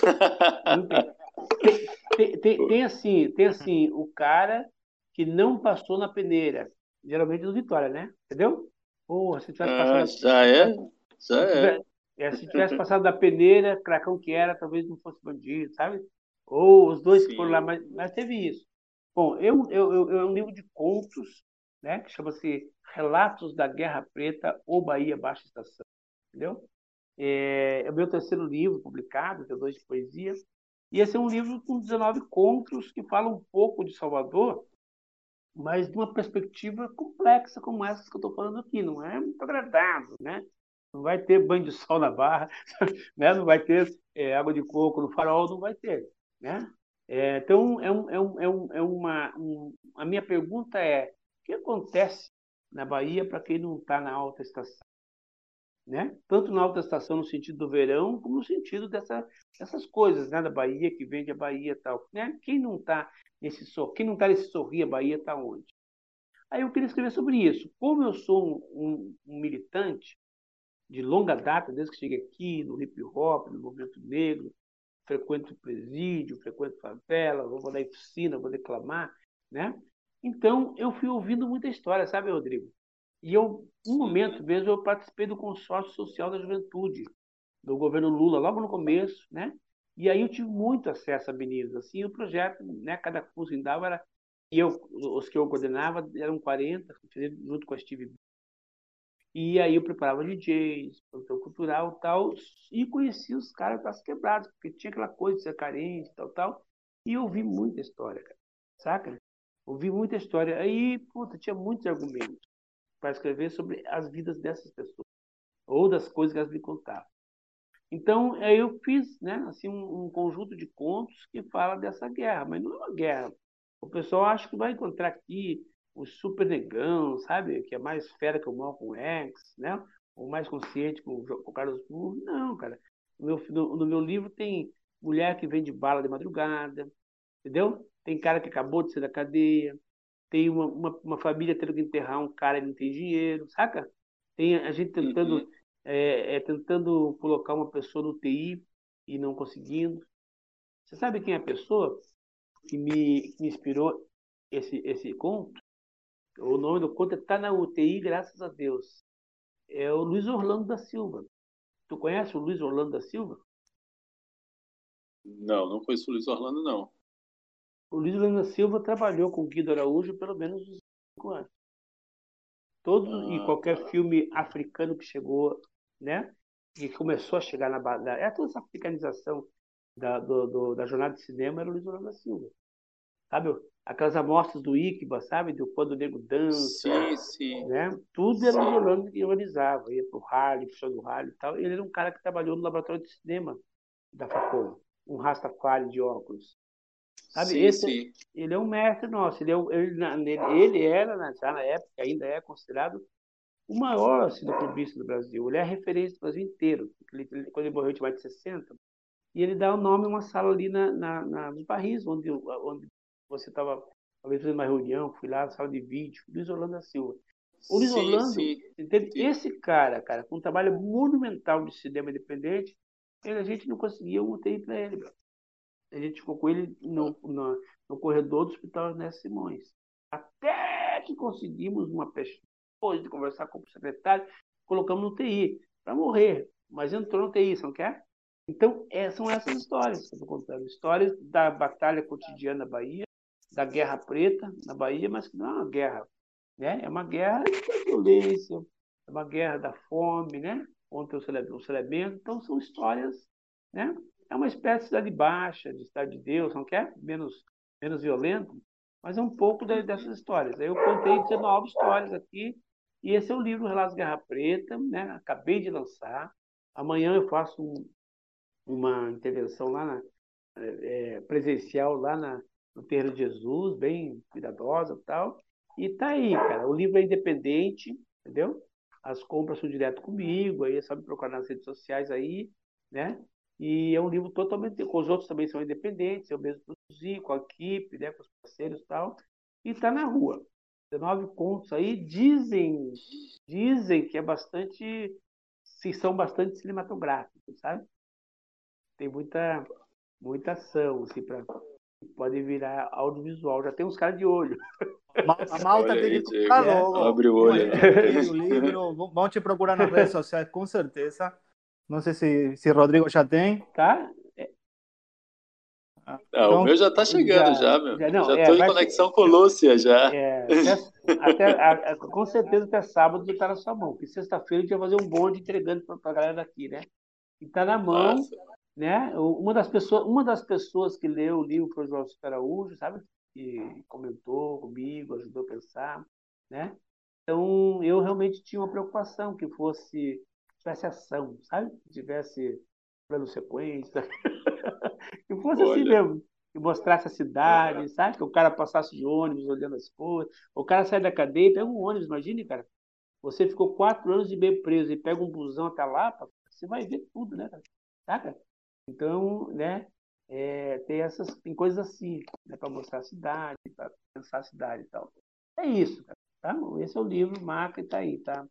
Tem, tem, tem, assim, tem assim, o cara que não passou na peneira. Geralmente do Vitória, né? Entendeu? Porra, se tivesse passado. Ah, já é? Já é. é. Se tivesse passado da peneira, cracão que era, talvez não fosse bandido, sabe? Ou os dois Sim. que foram lá, mas, mas teve isso. Bom, eu, eu, eu, eu é um livro de contos, né, que chama-se Relatos da Guerra Preta ou Bahia Baixa Estação, entendeu? É, é o meu terceiro livro publicado, tem dois de poesia, e esse é um livro com 19 contos que falam um pouco de Salvador, mas de uma perspectiva complexa como essa que eu estou falando aqui, não é muito agradável, né? Não vai ter banho de sol na barra, né? não vai ter é, água de coco no farol, não vai ter. Né? É, então, é, um, é, um, é, é uma. Um, a minha pergunta é: o que acontece na Bahia para quem não está na alta estação? Né? Tanto na alta estação no sentido do verão, como no sentido dessa, dessas coisas né? da Bahia, que vende a Bahia e tal. Né? Quem não está nesse quem não está nesse sorrir, a Bahia está onde? Aí eu queria escrever sobre isso. Como eu sou um, um, militante de longa data, desde que cheguei aqui, no hip hop, no movimento negro, frequento presídio, frequento favela, vou na oficina, vou declamar, né? Então, eu fui ouvindo muita história, sabe, Rodrigo? E eu, um momento mesmo, eu participei do consórcio social da juventude do governo Lula, logo no começo, né? E aí eu tive muito acesso a meninos, assim, o projeto, né, cada curso em dava era e eu, os que eu coordenava eram 40, junto com a Steve e aí eu preparava DJs, produção cultural tal, e conhecia os caras das quebrados, porque tinha aquela coisa de ser carente, tal, tal. E eu ouvi muita história, cara. Saca? Ouvi muita história. Aí, puta, tinha muitos argumentos para escrever sobre as vidas dessas pessoas, ou das coisas que elas me contavam. Então, eu fiz, né, assim, um, um conjunto de contos que fala dessa guerra, mas não é uma guerra. O pessoal acha que vai encontrar aqui o super negão, sabe? Que é mais fera que o Malcolm X, né? Ou mais consciente com o Carlos Burro. Não, cara. No meu, no, no meu livro tem mulher que vende bala de madrugada, entendeu? Tem cara que acabou de sair da cadeia, tem uma, uma, uma, família tendo que enterrar um cara e não tem dinheiro, saca? Tem a gente tentando, uhum. é, é, tentando colocar uma pessoa no TI e não conseguindo. Você sabe quem é a pessoa que me, que me inspirou esse, esse conto? O nome do conto está na UTI, graças a Deus. É o Luiz Orlando da Silva. Tu conhece o Luiz Orlando da Silva? Não, não conheço o Luiz Orlando, não. O da Silva trabalhou com o Guido Araújo pelo menos uns cinco anos. Todo ah, e qualquer tá. filme africano que chegou, né? Que começou a chegar na base. É toda essa africanização da, do, do, da jornada de cinema era o Luiz Orlando Silva. Sabe? aquelas amostras do Iquiba, sabe? Do quando o nego dança. Sim, sim. Né? Tudo era o Orlando que organizava. Ia pro rally, pro show do rally e tal. Ele era um cara que trabalhou no laboratório de cinema da Facom. Um Rastafari de óculos. Sabe? Sim, Esse, sim. Ele é um mestre nosso. Ele, é, ele, ele era, já na época, ainda é considerado o maior cineclubista do Brasil. Ele é referência do Brasil inteiro. Ele, quando ele morreu, tinha mais de 60. E ele dá o nome a uma sala ali na, na, na nos barris, onde, onde você estava talvez fazendo uma reunião, fui lá, sala de vídeo, Luiz Orlando da Silva. O Luiz sim, Orlando, sim, entende? Sim. esse cara, cara, com um trabalho monumental de cinema independente, ele, a gente não conseguia um UTI para ele, bro. A gente ficou com ele no, no, no corredor do hospital Ernesto Simões. Até que conseguimos uma pessoa, depois de conversar com o secretário, colocamos no TI para morrer. Mas entrou no TI, você não quer? Então, é, são essas histórias que eu estou contando. Histórias da batalha cotidiana da Bahia, da Guerra Preta na Bahia, mas que não é uma guerra. Né? É uma guerra da violência, é uma guerra da fome, né? contra o celebento. Então, são histórias. Né? É uma espécie de cidade baixa, de cidade de Deus, não quer? Menos, menos violento, mas é um pouco dessas histórias. Eu contei 19 histórias aqui, e esse é o livro Relatos Guerra Preta, né? acabei de lançar. Amanhã eu faço um, uma intervenção lá na, é, presencial lá na, no Terreiro de Jesus, bem cuidadosa e tal. E tá aí, cara. O livro é independente, entendeu? As compras são direto comigo, aí é só me procurar nas redes sociais aí, né? E é um livro totalmente. Os outros também são independentes, eu mesmo produzi com a equipe, né, com os parceiros e tal. E tá na rua. 19 contos aí, dizem, dizem que é bastante, se são bastante cinematográficos, sabe? Tem muita, muita ação, assim, para pode virar audiovisual. Já tem uns caras de olho. A malta Olha tem que ficar logo. Abre o olho. O livro, vão te procurar nas redes sociais, com certeza. Não sei se, se Rodrigo já tem. Tá? Ah, então, o meu já está chegando já, já meu. Já, já estou é, em conexão com Lúcia já. É, até, até, a, com certeza até sábado está na sua mão, porque sexta-feira a gente vai fazer um bonde entregando para a galera daqui, né? E está na mão, Nossa. né? Uma das pessoas, uma das pessoas que leu o livro foi o João Araújo, sabe? Que comentou comigo, ajudou a pensar, né? Então eu realmente tinha uma preocupação que fosse tivesse ação, sabe? Que tivesse plano sequência. que fosse assim Olha. assim mesmo. Que mostrasse a cidade, é. sabe? Que o cara passasse de ônibus olhando as coisas. O cara sai da cadeia e pega um ônibus, imagine, cara. Você ficou quatro anos e meio preso e pega um busão até lá, você vai ver tudo, né, cara? Saca? Então, né? É, tem essas tem coisas assim, né, para mostrar a cidade, para pensar a cidade e tal. É isso, cara. Tá? Esse é o livro, marca e tá aí, tá?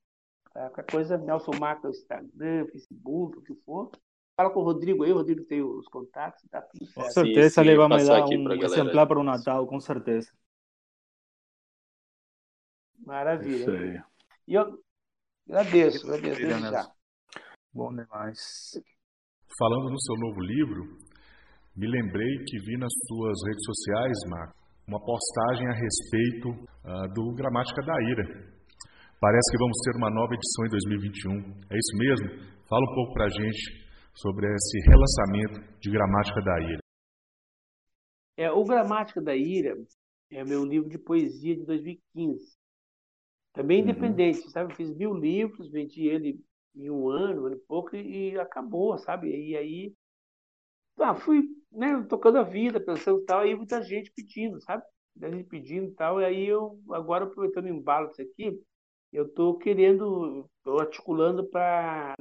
Tá? Qualquer coisa, Nelson marca o Instagram, Facebook, o que for. Fala com o Rodrigo aí, o Rodrigo tem os contatos, tá tudo certo. Com certeza sim, sim, ele vai me dar um exemplar para o Natal, com certeza. Maravilha. E eu agradeço, agradeço desde já. Bom demais. Falando no seu novo livro, me lembrei que vi nas suas redes sociais, Marco, uma postagem a respeito uh, do Gramática da Ira. Parece que vamos ter uma nova edição em 2021. É isso mesmo? Fala um pouco para a gente sobre esse relançamento de Gramática da Ira. É, o Gramática da Ira é meu livro de poesia de 2015. Também uhum. independente, sabe? Eu fiz mil livros, vendi ele em um ano, um ano e pouco, e acabou, sabe? E aí, ah, fui né, tocando a vida, pensando tal, aí muita gente pedindo, sabe? Muita gente pedindo tal, e aí eu, agora aproveitando o embalo disso aqui, eu estou querendo, estou articulando para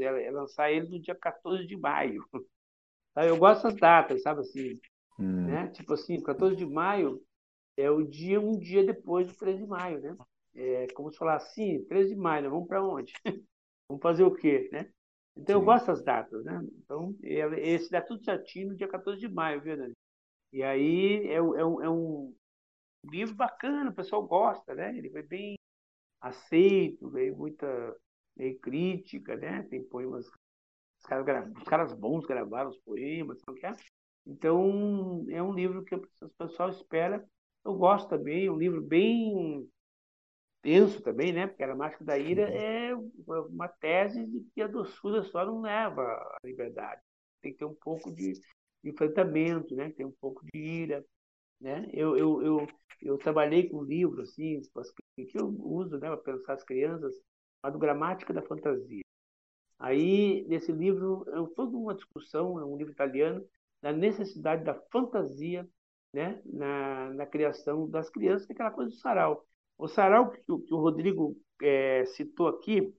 é, é, lançar ele no dia 14 de maio. Eu gosto das datas, sabe assim? Hum. Né? Tipo assim, 14 de maio é o dia, um dia depois do 13 de maio, né? É como se falar assim, 13 de maio, vamos para onde? vamos fazer o quê, né? Então Sim. eu gosto das datas, né? Então, esse dá tudo certinho no dia 14 de maio, viu, Dani? E aí é, é, um, é um livro bacana, o pessoal gosta, né? Ele foi bem aceito, veio muita veio crítica, né? Tem poemas, os caras, os caras bons gravaram os poemas, não quer? Então é um livro que o pessoal espera. Eu gosto também, é um livro bem tenso também, né? Porque a Mágica da Ira é uma tese de que a doçura só não leva à liberdade. Tem que ter um pouco de enfrentamento, né? Tem um pouco de ira, né? Eu, eu, eu, eu trabalhei com um livro assim, que eu uso né, para pensar as crianças, chamado Gramática da Fantasia. Aí, nesse livro, é toda uma discussão, é um livro italiano, da necessidade da fantasia né, na, na criação das crianças, que é aquela coisa do sarau. O sarau que, que o Rodrigo é, citou aqui,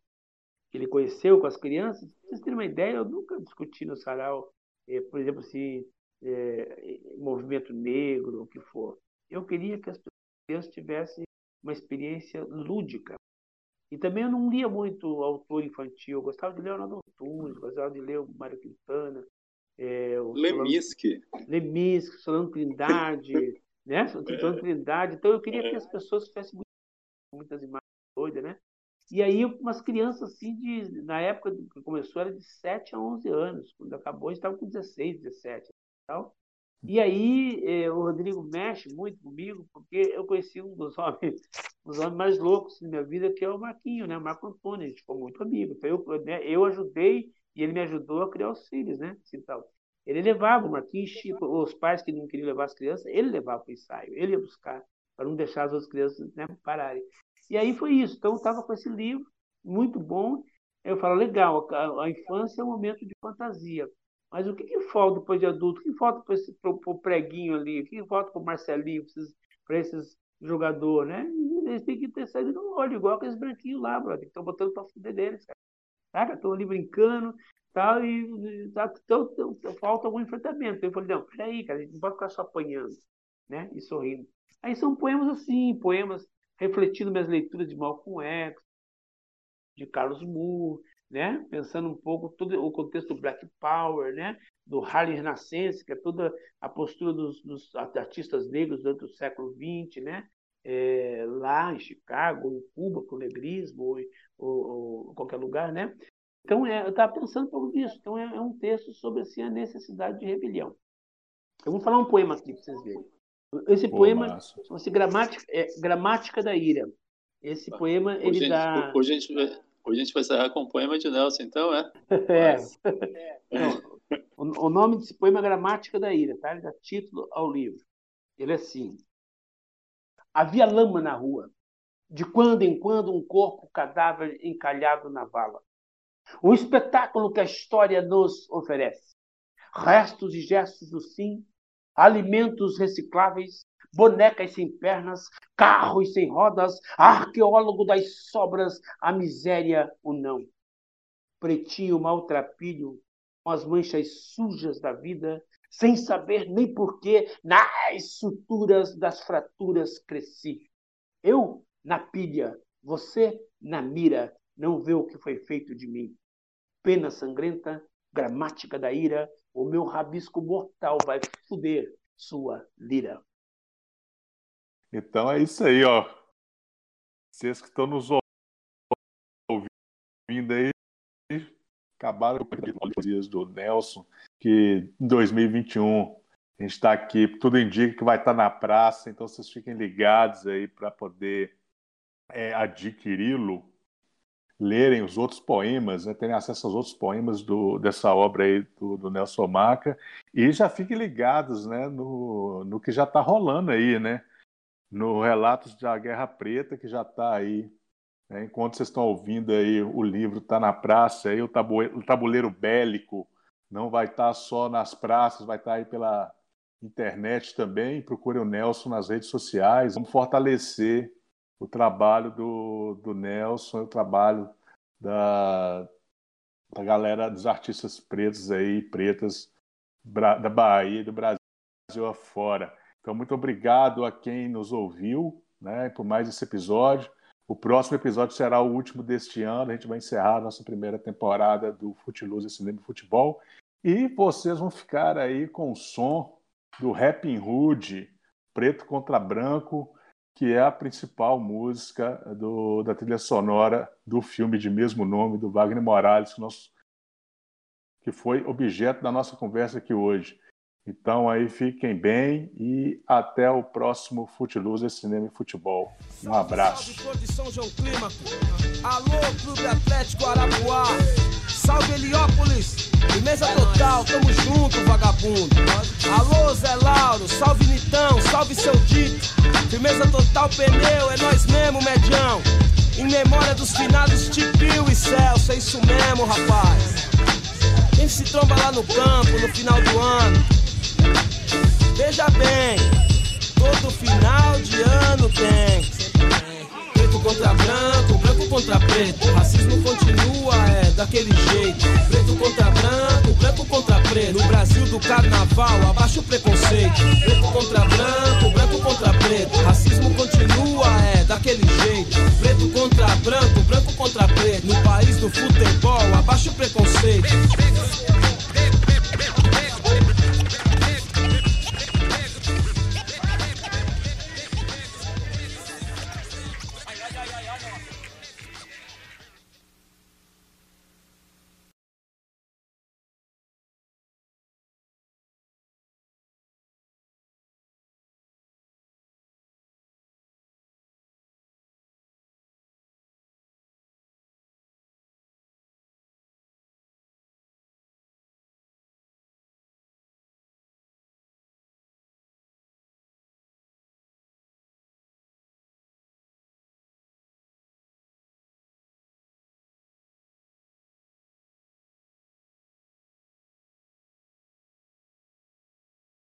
que ele conheceu com as crianças, vocês terem uma ideia, eu nunca discuti no sarau, é, por exemplo, se é, movimento negro, o que for. Eu queria que as pessoas tivessem uma experiência lúdica. E também eu não lia muito autor infantil, eu gostava de ler o Arnaldo Antunes, gostava de ler o Mário Quintana, é, o Leminski. Solano, Leminski, Solano Trindade, né? Solano é. Trindade. Então eu queria que as pessoas tivessem muitas imagens doidas, né? E aí, umas crianças assim, de, na época que começou, era de 7 a 11 anos. Quando acabou, estava com 16, 17 tal. E aí eh, o Rodrigo mexe muito comigo, porque eu conheci um dos homens, dos homens mais loucos da minha vida, que é o Marquinho, né? O Marco Antônio, a gente ficou muito amigo. Então eu, né, eu ajudei e ele me ajudou a criar os filhos, né? Assim, tal. Ele levava o Marquinhos, Chico, os pais que não queriam levar as crianças, ele levava para o ensaio, ele ia buscar, para não deixar as outras crianças né, pararem. E aí foi isso. Então eu estava com esse livro, muito bom, Eu falo, legal, a, a infância é um momento de fantasia. Mas o que, que falta depois de adulto? O que falta para o preguinho ali? O que falta para o Marcelinho, para esses jogadores, né? Eles têm que ter saído no olho, igual aqueles branquinhos lá, brother, que estão botando para fuder deles, cara. Estão ali brincando tal, e tá, então, então, falta algum enfrentamento. Eu falei, não, peraí, cara, a gente não pode ficar só apanhando, né? E sorrindo. Aí são poemas assim, poemas refletindo minhas leituras de Malcolm X, de Carlos Moore, né? Pensando um pouco todo o contexto do Black Power, né? Do Harlem Renascense, que é toda a postura dos, dos artistas negros durante o século XX, né? É, lá em Chicago, em Cuba, com o negrismo, ou, ou, ou qualquer lugar, né? Então, é, eu estava pensando por isso. Então, é, é, um texto sobre assim, a necessidade de rebelião. Eu vou falar um poema aqui para vocês verem. Esse Pô, poema chama-se gramática, é, gramática da Ira. Esse poema, ele hoje dá... Hoje a, gente vai, hoje a gente vai encerrar com o poema de Nelson, então, é? é. o, o, nome desse poema é Gramática da Ira, tá? Ele dá título ao livro. Ele é assim. Havia lama na rua. De quando em quando, um corpo cadáver encalhado na vala. Um espetáculo que a história nos oferece. Restos e gestos do sim alimentos recicláveis, bonecas sem pernas, carros sem rodas, arqueólogo das sobras, a miséria ou não. Pretinho maltrapilho, com as manchas sujas da vida, sem saber nem porquê, nas suturas das fraturas cresci. Eu na pilha, você na mira, não vê o que foi feito de mim. Pena sangrenta, gramática da ira, o meu rabisco mortal vai fuder sua lira. Então é isso aí, ó. Vocês que estão nos ouvindo aí, acabaram com os dias do Nelson, que em 2021 a gente está aqui, tudo indica que vai estar tá na praça, então vocês fiquem ligados aí para poder é, adquiri-lo lerem os outros poemas, né, terem acesso aos outros poemas do, dessa obra aí do, do Nelson Maca e já fiquem ligados né, no, no que já está rolando aí, né? No Relatos da Guerra Preta, que já está aí. Né, enquanto vocês estão ouvindo aí, o livro está na praça, aí o tabuleiro, o tabuleiro bélico não vai estar tá só nas praças, vai estar tá aí pela internet também. Procure o Nelson nas redes sociais. Vamos fortalecer o trabalho do, do Nelson, o trabalho da, da galera dos artistas pretos aí, pretas da Bahia e do Brasil afora. Então, muito obrigado a quem nos ouviu né, por mais esse episódio. O próximo episódio será o último deste ano. A gente vai encerrar a nossa primeira temporada do Futiluz e Cinema e Futebol. E vocês vão ficar aí com o som do Rapping Hood, preto contra branco, que é a principal música do, da trilha sonora do filme de mesmo nome, do Wagner Morales, que, nós, que foi objeto da nossa conversa aqui hoje. Então aí fiquem bem e até o próximo Futiluz Cinema e Futebol. Um abraço. Alô, Clube Atlético Arapuá. Salve Heliópolis. Firmeza total, tamo junto, vagabundo. Alô, Zé Lauro. Salve Nitão, salve seu dito. Firmeza total, pneu, é nós mesmo, medião. Em memória dos finados Tipio e Celso, é isso mesmo, rapaz. Quem se tromba lá no campo no final do ano Veja bem, todo final de ano tem. Preto contra branco, branco contra preto. Racismo continua, é daquele jeito. Preto contra branco, branco contra preto. No Brasil do carnaval, abaixo o preconceito. Preto contra branco, branco contra preto. Racismo continua, é daquele jeito. Preto contra branco, branco contra preto. No país do futebol, abaixo o preconceito.